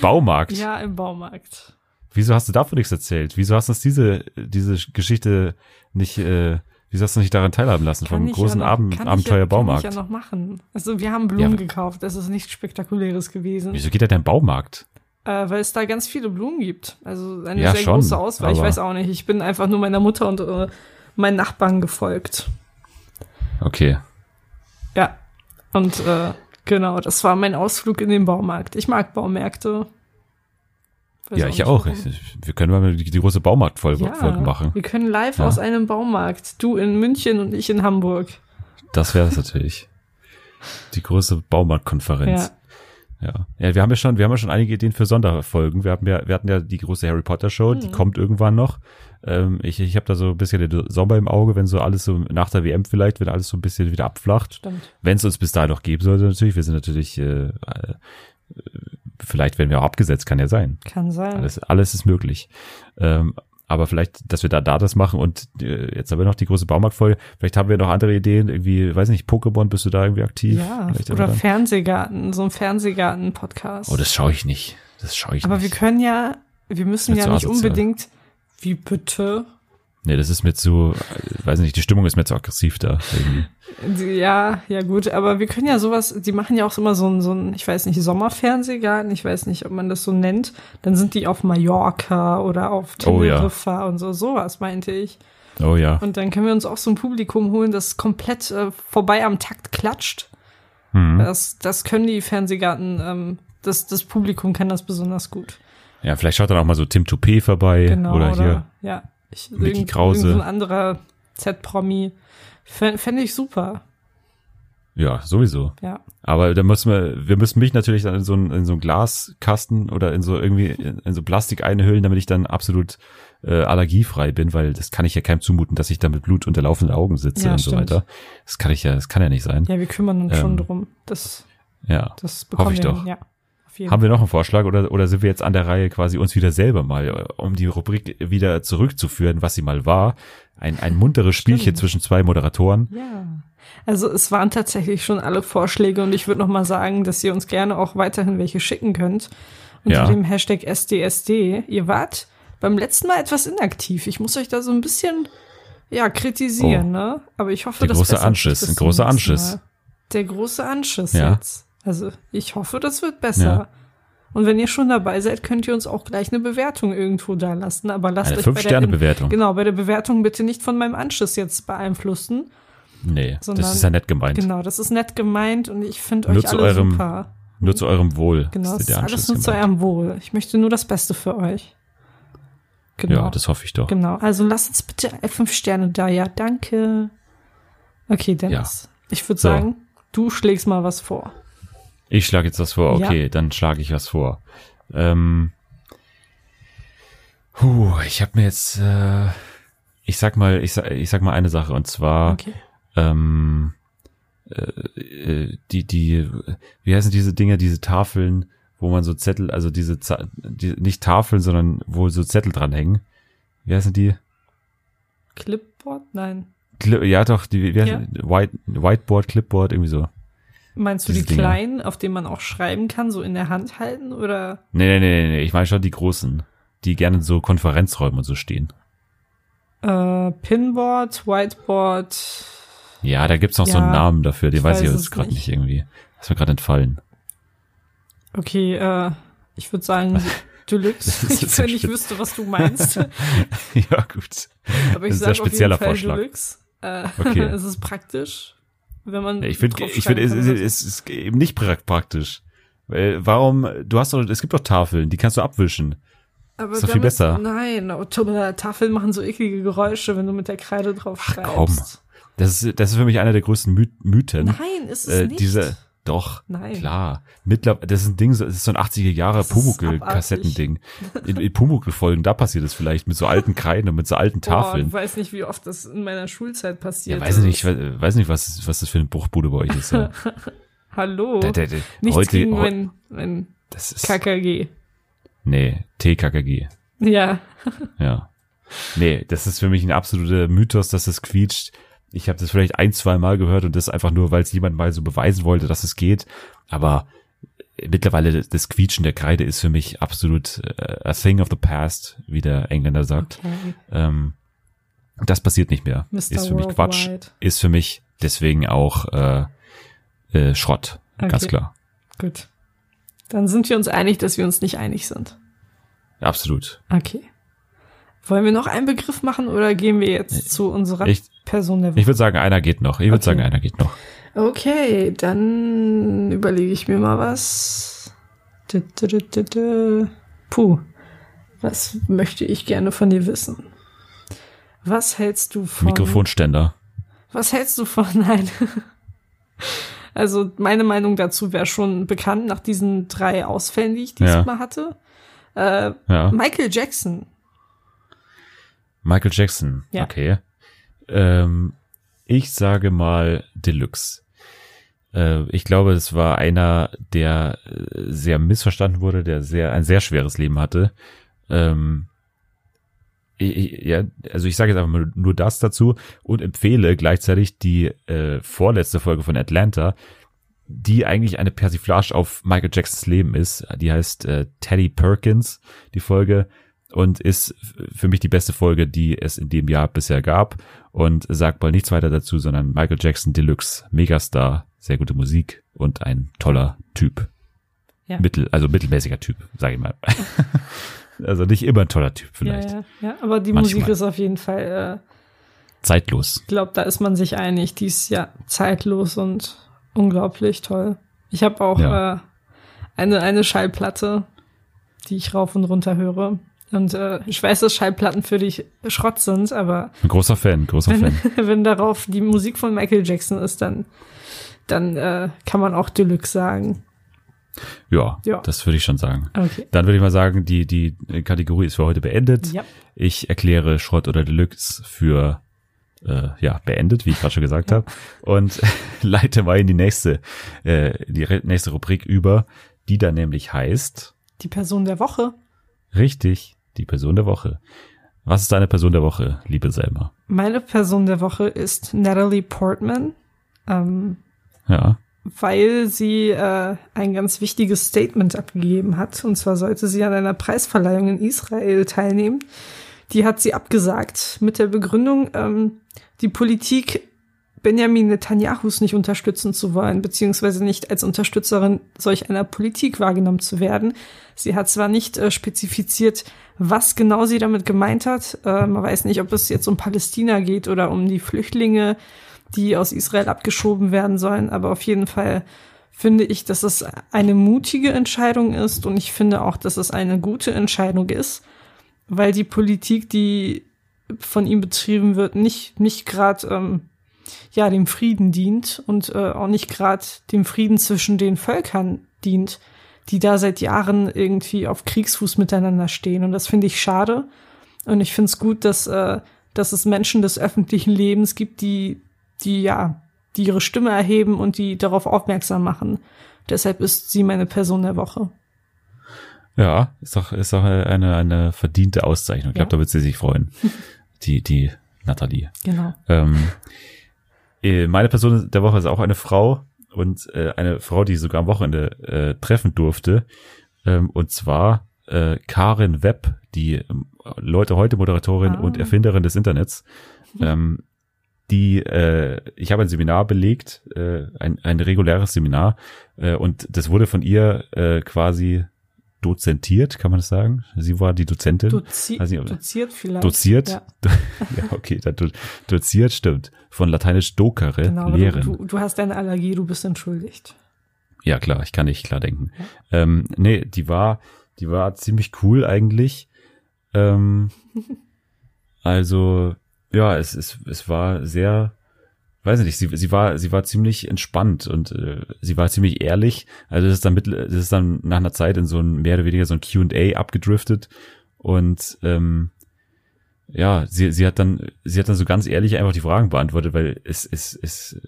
Baumarkt. Ja, im Baumarkt. Wieso hast du davon nichts erzählt? Wieso hast du uns diese, diese Geschichte nicht, äh, wieso hast du nicht daran teilhaben lassen vom ich großen ja noch, kann Abenteuer ich ja, Baumarkt? Kann ich ja noch machen. Also wir haben Blumen Ja. gekauft. Das ist nichts Spektakuläres gewesen. Wieso geht da dein Baumarkt? Äh, weil es da ganz viele Blumen gibt. Also eine Ja, sehr schon, große Auswahl. Ich weiß auch nicht. Ich bin einfach nur meiner Mutter und äh, meinen Nachbarn gefolgt. Okay. Ja. Und äh, genau, das war mein Ausflug in den Baumarkt. Ich mag Baumärkte. Weiß ja, nicht ich auch. Ich, wir können mal die, die große Baumarktfolge ja, machen. Wir können live Ja. aus einem Baumarkt. Du in München und ich in Hamburg. Das wäre es natürlich. Die große Baumarktkonferenz. Ja. Ja. ja, wir haben ja schon, wir haben ja schon einige Ideen für Sonderfolgen. Wir haben ja, wir hatten ja die große Harry Potter Show, die Mhm. kommt irgendwann noch. Ähm, ich ich habe da so ein bisschen den Sommer im Auge, wenn so alles so nach der WM vielleicht, wenn alles so ein bisschen wieder abflacht. Wenn es uns bis dahin noch geben sollte, natürlich. Wir sind natürlich, äh, äh, vielleicht werden wir auch abgesetzt, kann ja sein. Kann sein. Alles, alles ist möglich. Ähm, aber vielleicht, dass wir da, da das machen und äh, jetzt haben wir noch die große Baumarktfolge. Vielleicht haben wir noch andere Ideen, irgendwie, weiß nicht, Pokémon, bist du da irgendwie aktiv? ja, Vielleicht oder aber Fernsehgarten, so ein Fernsehgarten-Podcast. Oh, das schaue ich nicht. Das schaue ich Aber wir nicht. können ja, wir müssen ja nicht unbedingt, wie bitte? Nee, das ist mir zu, weiß nicht, die Stimmung ist mir zu aggressiv da. Irgendwie. Ja, ja gut, aber wir können ja sowas, die machen ja auch immer so ein, so ein, ich weiß nicht, Sommerfernsehgarten, ich weiß nicht, ob man das so nennt. Dann sind die auf Mallorca oder auf Oh ja. Teneriffa und so, sowas meinte ich. Oh ja. Und dann können wir uns auch so ein Publikum holen, das komplett äh, vorbei am Takt klatscht. Hm. Das, das können die Fernsehgarten, ähm, das, das Publikum kann das besonders gut. Ja, vielleicht schaut dann auch mal so Tim Toupé vorbei Genau, oder, hier. ja. Ich, Mickey irgend- Krause. irgend So ein anderer Z-Promi. Fände fänd ich super, Ja, sowieso. ja. Aber da müssen wir, wir müssen mich natürlich dann in so ein, in so ein Glaskasten oder in so irgendwie in, in so Plastik einhüllen, damit ich dann absolut äh, allergiefrei bin, weil das kann ich ja keinem zumuten, dass ich da mit Blut unter laufenden Augen sitze Ja, und so stimmt. weiter. Das kann ich ja, das kann ja nicht sein. Ja, wir kümmern uns Ähm, schon drum. Das, Ja. das bekommen ich wir doch. hin, ja. Jeden Haben wir noch einen Vorschlag oder, oder sind wir jetzt an der Reihe quasi uns wieder selber mal, äh, um die Rubrik wieder zurückzuführen, was sie mal war? Ein, ein munteres Spielchen Stimmt. zwischen zwei Moderatoren. Ja. Also es waren tatsächlich schon alle Vorschläge und ich würde noch mal sagen, dass ihr uns gerne auch weiterhin welche schicken könnt. Unter Ja. dem Hashtag SDSD. Ihr wart beim letzten Mal etwas inaktiv. Ich muss euch da so ein bisschen, ja, kritisieren, Oh. ne? Aber ich hoffe, Der das große bessert Anschiss, ein großer Anschiss. Mal. Der große Anschiss Ja. jetzt. Also ich hoffe, das wird besser. Ja. Und wenn ihr schon dabei seid, könnt ihr uns auch gleich eine Bewertung irgendwo da lassen. Aber lasst Eine euch bei der, Fünf-Sterne-Bewertung. Genau, bei der Bewertung bitte nicht von meinem Anschiss jetzt beeinflussen. Nee, Sondern- das ist ja nett gemeint. Genau, das ist nett gemeint und ich finde euch zu alle eurem super. Nur zu eurem Wohl. Genau, das ist der alles Anschluss nur zu gemeint. eurem Wohl. Ich möchte nur das Beste für euch. Genau. Ja, das hoffe ich doch. genau. Also lasst uns bitte fünf Sterne da. Ja, danke. Okay, Dennis. Ich würde So. sagen, du schlägst mal was vor. Ich schlage jetzt was vor. Okay, dann schlage ich was vor. Ähm, huh, ich habe mir jetzt, äh, ich sag mal, ich sag, ich sag mal eine Sache und zwar, Okay. ähm, äh, äh, die, die, wie heißen diese Dinge, diese Tafeln, wo man so Zettel, also diese, die, nicht Tafeln, sondern wo so Zettel dranhängen. Wie heißen die? Clipboard? Nein. Cli- Ja, doch, die, wie heißen, Ja. White, Whiteboard, Clipboard, irgendwie so. Meinst du die Dinger. kleinen, auf denen man auch schreiben kann, so in der Hand halten? Oder Nee, nee, nee, nee, ich meine schon die großen, die gerne in so Konferenzräumen und so stehen. äh, Pinboard, Whiteboard? Ja, da gibt's noch so Ja, einen Namen dafür, den ich weiß ich jetzt gerade nicht. nicht irgendwie. Ist mir gerade entfallen. Okay, äh, ich würde sagen, *laughs* Deluxe. Wenn ich Spitz- wüsste, was du meinst. *laughs* ja, gut. Aber ich Das ist ein sage auf jeden spezieller Fall Vorschlag. Deluxe. Äh, Okay. *laughs* es ist praktisch, wenn man. Ich finde, ich finde, es, es, es ist eben nicht pra- praktisch. Weil, warum, du hast doch, es gibt doch Tafeln, die kannst du abwischen. Aber Ist doch viel besser. Nein, oh, Tafeln machen so eklige Geräusche, wenn du mit der Kreide drauf Ach, schreibst. komm. Das ist, das ist für mich einer der größten My Mythen. Nein, ist es äh, nicht. diese, doch, Nein. klar. Mittlerweile, das ist ein Ding, so- das ist so ein 80er Jahre Das ist Pumuckl-Kassettending. In, in Pumuckl-Folgen, da passiert es vielleicht mit so alten Kreiden und mit so alten *laughs* Boah, Tafeln. du weißt nicht, wie oft das in meiner Schulzeit passiert Ja, weiß ich nicht, ist. ich weiß, weiß nicht, was, was das für eine Bruchbude bei euch ist. Ja. *laughs* Hallo. Der- der- der- Nichts heute, gegen mein, mein das ist, KKG. nee, TKKG. Ja. Ja. Nee, das ist für mich ein absoluter Mythos, dass es quietscht. Ich habe das vielleicht ein, zwei Mal gehört und das einfach nur, weil es jemand mal so beweisen wollte, dass es geht. Aber mittlerweile das- Quietschen der Kreide ist für mich absolut äh, a thing of the past, wie der Engländer sagt. Okay. Ähm, das passiert nicht mehr. Mr. Ist für mich Quatsch. Ist für mich deswegen auch äh, äh, Schrott. Ganz Okay. klar. Gut. Dann sind wir uns einig, dass wir uns nicht einig sind. Absolut. Okay. Wollen wir noch einen Begriff machen oder gehen wir jetzt zu unserer Ich, Person der Woche? ich würde sagen, einer geht noch. Ich würde Okay. sagen, einer geht noch. Okay, dann überlege ich mir mal was. Puh, was möchte ich gerne von dir wissen? Was hältst du von... Mikrofonständer. Was hältst du von... *laughs* Nein. Also meine Meinung dazu wäre schon bekannt nach diesen drei Ausfällen, die ich Ja. diesmal hatte. Äh, Ja. Michael Jackson. Michael Jackson. Ja. Okay. Ähm, ich sage mal Deluxe. Äh, ich glaube, es war einer, der äh, sehr missverstanden wurde, der sehr ein sehr schweres Leben hatte. Ähm, ich, ich- ja, also ich sage jetzt einfach mal nur das dazu und empfehle gleichzeitig die äh, vorletzte Folge von Atlanta, die eigentlich eine Persiflage auf Michael Jacksons Leben ist. Die heißt äh, Teddy Perkins, die Folge und ist für mich die beste Folge, die es in dem Jahr bisher gab und sagt mal nichts weiter dazu, sondern Michael Jackson Deluxe, Megastar, sehr gute Musik und ein toller Typ. Ja. Mittel, also mittelmäßiger Typ, sage ich mal. *laughs* also nicht immer ein toller Typ vielleicht. Ja, ja, ja, aber die Manchmal. Musik ist auf jeden Fall, äh, Zeitlos. ich glaube, da ist man sich einig. Die ist ja zeitlos und unglaublich toll. Ich habe auch Ja. äh, eine, eine Schallplatte, die ich rauf und runter höre. Und äh, ich weiß, dass Schallplatten für dich Schrott sind, aber Ein großer Fan, großer wenn, Fan. *laughs* wenn darauf die Musik von Michael Jackson ist, dann, dann äh, kann man auch Deluxe sagen. Ja, Ja. das würde ich schon sagen. Okay. Dann würde ich mal sagen, die, die Kategorie ist für heute beendet. Ja. Ich erkläre Schrott oder Deluxe für äh, ja beendet, wie ich gerade schon gesagt habe, und *laughs* leite mal in die nächste, äh, die nächste Rubrik über, die dann nämlich heißt, Die Person der Woche. richtig, die Person der Woche. Was ist deine Person der Woche, liebe Selma? Meine Person der Woche ist Natalie Portman. Ähm, Ja, weil sie äh, ein ganz wichtiges Statement abgegeben hat. Und zwar sollte sie an einer Preisverleihung in Israel teilnehmen. Die hat sie abgesagt mit der Begründung, ähm, die Politik Benjamin Netanyahus nicht unterstützen zu wollen, beziehungsweise nicht als Unterstützerin solch einer Politik wahrgenommen zu werden. Sie hat zwar nicht äh, spezifiziert, was genau sie damit gemeint hat. Äh, man weiß nicht, ob es jetzt um Palästina geht oder um die Flüchtlinge, die aus Israel abgeschoben werden sollen. Aber auf jeden Fall finde ich, dass es eine mutige Entscheidung ist und ich finde auch, dass es eine gute Entscheidung ist, weil die Politik, die von ihm betrieben wird, nicht nicht gerade ähm, ja dem Frieden dient und äh, auch nicht gerade dem Frieden zwischen den Völkern dient, die da seit Jahren irgendwie auf Kriegsfuß miteinander stehen. Und das finde ich schade. Und ich finde es gut, dass äh, dass es Menschen des öffentlichen Lebens gibt, die die ja die ihre Stimme erheben und die darauf aufmerksam machen. Deshalb ist sie meine Person der Woche. ja, ist doch, ist doch eine, eine verdiente Auszeichnung. Ich glaube, Ja. da wird sie sich freuen. *laughs* Die, die Nathalie. Genau. Ähm, äh, meine Person der Woche ist auch eine Frau und äh, eine Frau, die ich sogar am Wochenende äh, treffen durfte. Ähm, und zwar äh, Karin Webb, die ähm, Leute heute Moderatorin Ah. und Erfinderin des Internets. Ähm, die, äh, ich habe ein Seminar belegt, äh, ein, ein reguläres Seminar, äh, und das wurde von ihr äh, quasi dozentiert, kann man das sagen? Sie war die Dozentin. Dozi ob- doziert vielleicht. Doziert? Ja, *laughs* ja, okay, dann do, doziert stimmt. Von Lateinisch docere, genau. lehren. Du, du, hast eine Allergie, du bist entschuldigt. Ja, klar, ich kann nicht klar denken. Ähm, nee, die war, die war ziemlich cool eigentlich. Ähm, *laughs* also, ja, es, es, es war sehr, weiß nicht, sie, sie war, sie war ziemlich entspannt und äh, sie war ziemlich ehrlich. Also das ist dann mit, das ist dann nach einer Zeit in so ein mehr oder weniger so ein Q&A abgedriftet und ähm, ja, sie, sie hat dann, sie hat dann so ganz ehrlich einfach die Fragen beantwortet, weil es, es, es,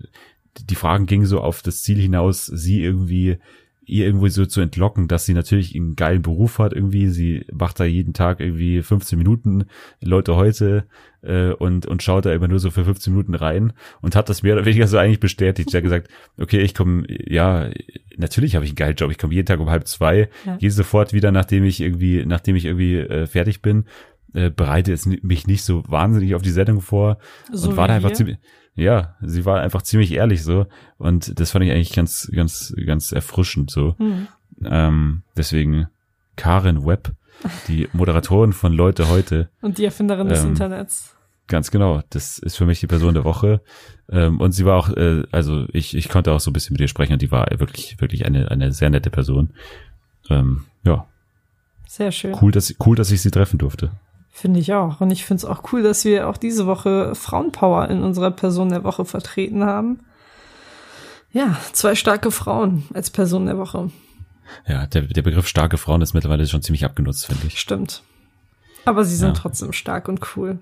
die Fragen gingen so auf das Ziel hinaus, sie irgendwie ihr irgendwo so zu entlocken, dass sie natürlich einen geilen Beruf hat irgendwie. Sie macht da jeden Tag irgendwie 15 Minuten Leute heute äh, und, und schaut da immer nur so für 15 Minuten rein und hat das mehr oder weniger so eigentlich bestätigt. Sie hat gesagt, okay, ich komme, ja, natürlich habe ich einen geilen Job. Ich komme jeden Tag um halb zwei, Ja. gehe sofort wieder, nachdem ich irgendwie, nachdem ich irgendwie äh, fertig bin. Äh, bereite jetzt mich nicht so wahnsinnig auf die Sendung vor So und war da einfach ziemlich, ja, sie war einfach ziemlich ehrlich so und das fand ich eigentlich ganz, ganz, ganz erfrischend so. Hm. Ähm, deswegen Karin Webb, die *laughs* Moderatorin von Leute heute, Und die Erfinderin des Ähm, Internets. ganz genau, das ist für mich die Person der Woche. Ähm, und sie war auch, äh, also ich, ich konnte auch so ein bisschen mit ihr sprechen und die war wirklich, wirklich eine, eine sehr nette Person. Ähm, ja, Sehr schön. cool, dass, cool, dass ich sie treffen durfte. Finde ich auch. Und ich finde es auch cool, dass wir auch diese Woche Frauenpower in unserer Person der Woche vertreten haben. Ja, zwei starke Frauen als Person der Woche. Ja, der, der Begriff starke Frauen ist mittlerweile schon ziemlich abgenutzt, finde ich. Stimmt. Aber sie sind Ja. trotzdem stark und cool.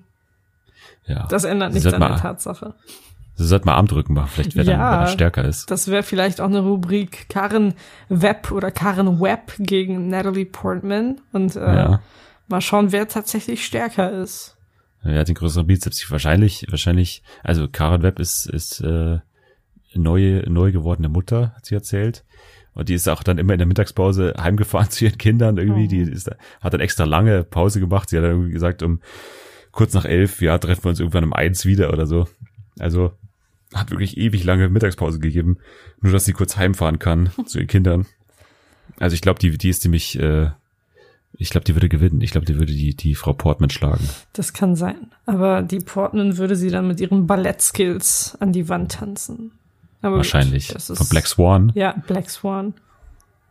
Ja. Das ändert nichts an der Tatsache. Sie sollte mal Armdrücken machen, vielleicht wer dann, Ja. wer dann stärker ist. Das wäre vielleicht auch eine Rubrik Karen Webb oder Karen Webb gegen Natalie Portman. Und äh, Ja. Mal schauen, wer tatsächlich stärker ist. Er hat den größeren Bizeps. Wahrscheinlich, wahrscheinlich, also Karen Webb ist, ist äh, neue, neu gewordene Mutter, hat sie erzählt. Und die ist auch dann immer in der Mittagspause heimgefahren *laughs* zu ihren Kindern irgendwie. Oh. Die ist, hat dann extra lange Pause gemacht. Sie hat dann irgendwie gesagt, um kurz nach elf, ja, treffen wir uns irgendwann um eins wieder oder so. Also hat wirklich ewig lange Mittagspause gegeben, nur dass sie kurz heimfahren kann *laughs* zu ihren Kindern. Also ich glaube, die, die ist ziemlich, äh, ich glaube, die würde gewinnen. Ich glaube, die würde die, die Frau Portman schlagen. Das kann sein. Aber die Portman würde sie dann mit ihren Ballettskills an die Wand tanzen. Aber gut, Wahrscheinlich. das ist, Von Black Swan Ja, Black Swan.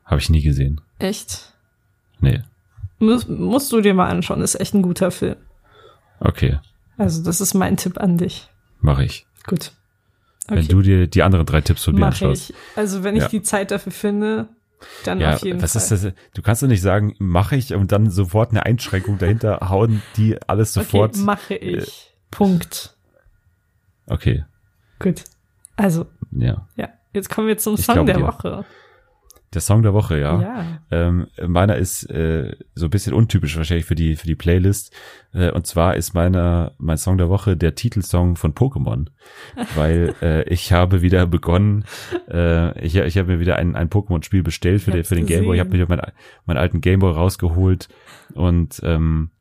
habe ich nie gesehen. Echt? Nee. Muss, musst du dir mal anschauen. Ist echt ein guter Film. Okay, Also, das ist mein Tipp an dich. mache ich. Gut. Wenn du dir die anderen drei Tipps von mir anschaust. ich. Also, wenn ich Ja. die Zeit dafür finde, dann Ja, auf jeden was Fall. ist das? Du kannst doch nicht sagen, mache ich und dann sofort eine Einschränkung dahinter hauen, die alles sofort. Okay, mache ich. Punkt. Okay, Gut. Also, ja. ja. Jetzt kommen wir zum Ich Song der dir. Woche. Der Song der Woche, ja. Ja. Ähm, meiner ist äh, so ein bisschen untypisch wahrscheinlich für die für die Playlist. Äh, und zwar ist meiner mein Song der Woche der Titelsong von Pokémon, weil *laughs* äh, ich habe wieder begonnen. Äh, ich ich habe mir wieder ein ein Pokémon-Spiel bestellt für den für den Gameboy. Ich habe mir meinen meinen alten Gameboy rausgeholt und ähm,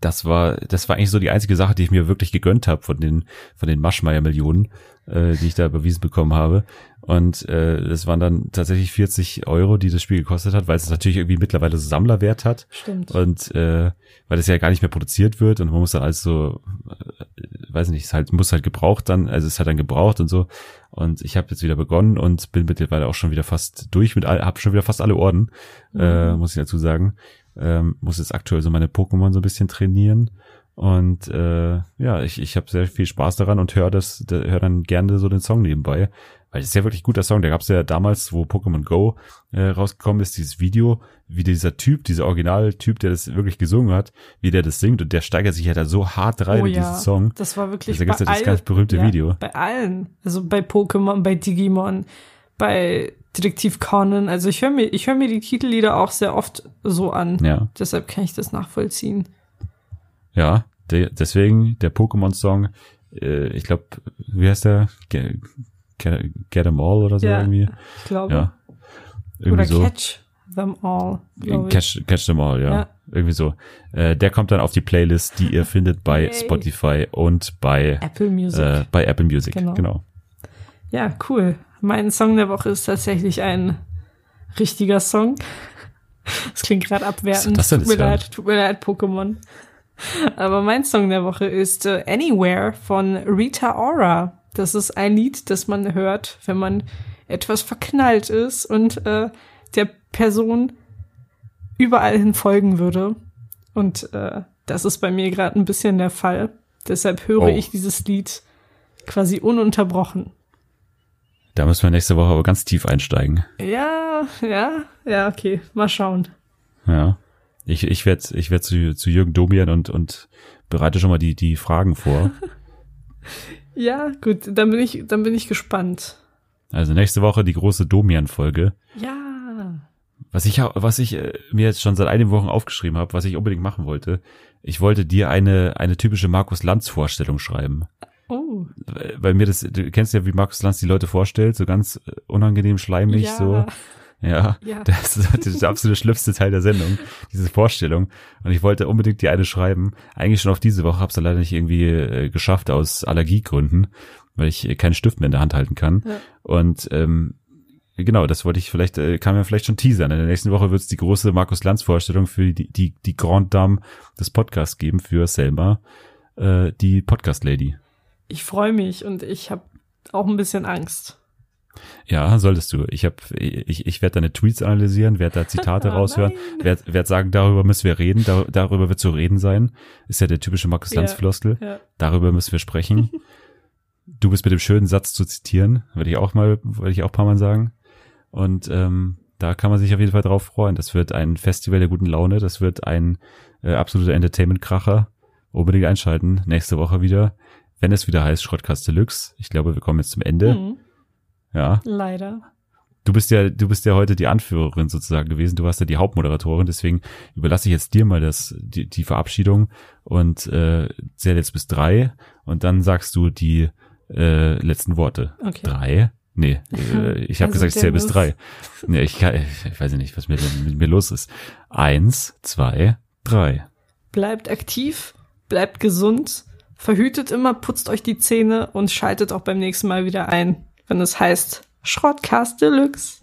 das war das war eigentlich so die einzige Sache, die ich mir wirklich gegönnt habe von den von den Maschmeyer Millionen, äh, die ich da überwiesen bekommen habe. Und äh, das waren dann tatsächlich 40 Euro, die das Spiel gekostet hat, weil es natürlich irgendwie mittlerweile so Sammlerwert hat Stimmt. und äh, weil das ja gar nicht mehr produziert wird und man muss dann alles so, äh, weiß nicht, es halt muss halt gebraucht dann, also es halt dann gebraucht und so. Und ich habe jetzt wieder begonnen und bin mittlerweile auch schon wieder fast durch mit, all, habe schon wieder fast alle Orden, äh, muss ich dazu sagen. Ähm, muss jetzt aktuell so meine Pokémon so ein bisschen trainieren. Und äh, ja, ich, ich habe sehr viel Spaß daran und höre das, höre dann gerne so den Song nebenbei. Weil es ist ja wirklich ein guter Song. Da gab es ja damals, wo Pokémon Go äh, rausgekommen ist, dieses Video, wie dieser Typ, dieser Originaltyp, der das wirklich gesungen hat, wie der das singt und der steigert sich halt da so hart rein oh in ja, diesen Song. das war wirklich Da ja das ganz berühmte ja, Video. Bei allen. Also bei Pokémon, bei Digimon, bei Detektiv Conan. Also ich höre mir, ich höre mir die Titellieder auch sehr oft so an. Ja, Deshalb kann ich das nachvollziehen. ja. De deswegen der Pokémon-Song, äh, ich glaube, wie heißt der? Get, get 'em all oder so Ja, irgendwie. Ich glaube. Ja. Irgendwie Oder so. Catch them all. ich. Catch, catch them all, ja. Ja. Irgendwie so. Äh, der kommt dann auf die Playlist, die ihr findet bei Yay. Spotify und bei, Apple Music. äh, bei Apple Music. Genau. genau. Ja, cool. Mein Song der Woche ist tatsächlich ein richtiger Song. Das klingt gerade abwertend. Das tut mir ein- leid, tut mir leid, Pokémon. Aber mein Song der Woche ist äh, Anywhere von Rita Ora. Das ist ein Lied, das man hört, wenn man etwas verknallt ist und äh, der Person überall hin folgen würde. Und äh, das ist bei mir gerade ein bisschen der Fall. Deshalb höre Oh. ich dieses Lied quasi ununterbrochen. Da müssen wir nächste Woche aber ganz tief einsteigen. Ja, ja, ja, okay. Mal schauen. Ja. Ich, ich werde ich werd zu, zu Jürgen Domian und, und bereite schon mal die, die Fragen vor. *laughs* Ja, gut, dann bin ich, dann bin ich gespannt. Also nächste Woche die große Domian-Folge. Ja. Was ich, was ich äh, mir jetzt schon seit einigen Wochen aufgeschrieben habe, was ich unbedingt machen wollte, ich wollte dir eine, eine typische Markus Lanz-Vorstellung schreiben. Oh. Weil mir das, du kennst ja, wie Markus Lanz die Leute vorstellt, so ganz äh, unangenehm schleimig, ja. so. Ja, Ja. das ist der absolute schlimmste Teil der Sendung, diese Vorstellung. Und ich wollte unbedingt dir eine schreiben. Eigentlich schon auf diese Woche, hab's dann leider nicht irgendwie äh, geschafft aus Allergiegründen, weil ich äh, keinen Stift mehr in der Hand halten kann. Ja. Und ähm, genau, das wollte ich vielleicht, äh, kann man vielleicht schon teasern. In der nächsten Woche wird es die große Markus Lanz Vorstellung für die, die, die Grand Dame des Podcasts geben, für Selma, äh, die Podcast Lady. Ich freue mich und ich habe auch ein bisschen Angst. Ja, solltest du. Ich habe, ich, ich werde deine Tweets analysieren, werde da Zitate *laughs* Oh raushören, werde werd sagen, darüber müssen wir reden, dar, darüber wird zu reden sein. Ist ja der typische Markus Ja. Lanz Floskel. Ja. Darüber müssen wir sprechen. du bist mit dem schönen Satz zu zitieren, würde ich auch mal, würde ich auch ein paar Mal sagen. Und ähm, da kann man sich auf jeden Fall drauf freuen. Das wird ein Festival der guten Laune, das wird ein äh, absoluter Entertainment-Kracher. Unbedingt einschalten, nächste Woche wieder, wenn es wieder heißt Schrottkast Deluxe. Ich glaube, wir kommen jetzt zum Ende. Mhm. Ja. Leider. Du bist ja, du bist ja heute die Anführerin sozusagen gewesen. Du warst ja die Hauptmoderatorin, deswegen überlasse ich jetzt dir mal das, die, die Verabschiedung und äh, zähl jetzt bis drei und dann sagst du die äh, letzten Worte. Okay. Drei? Nee, äh, ich *laughs* habe Also gesagt, ich zähl bis drei. Nee, ich, kann, ich weiß ja nicht, was mit, mit mir los ist. Eins, zwei, drei. Bleibt aktiv, bleibt gesund, verhütet immer, putzt euch die Zähne und schaltet auch beim nächsten Mal wieder ein, wenn es heißt Schrottcast Deluxe.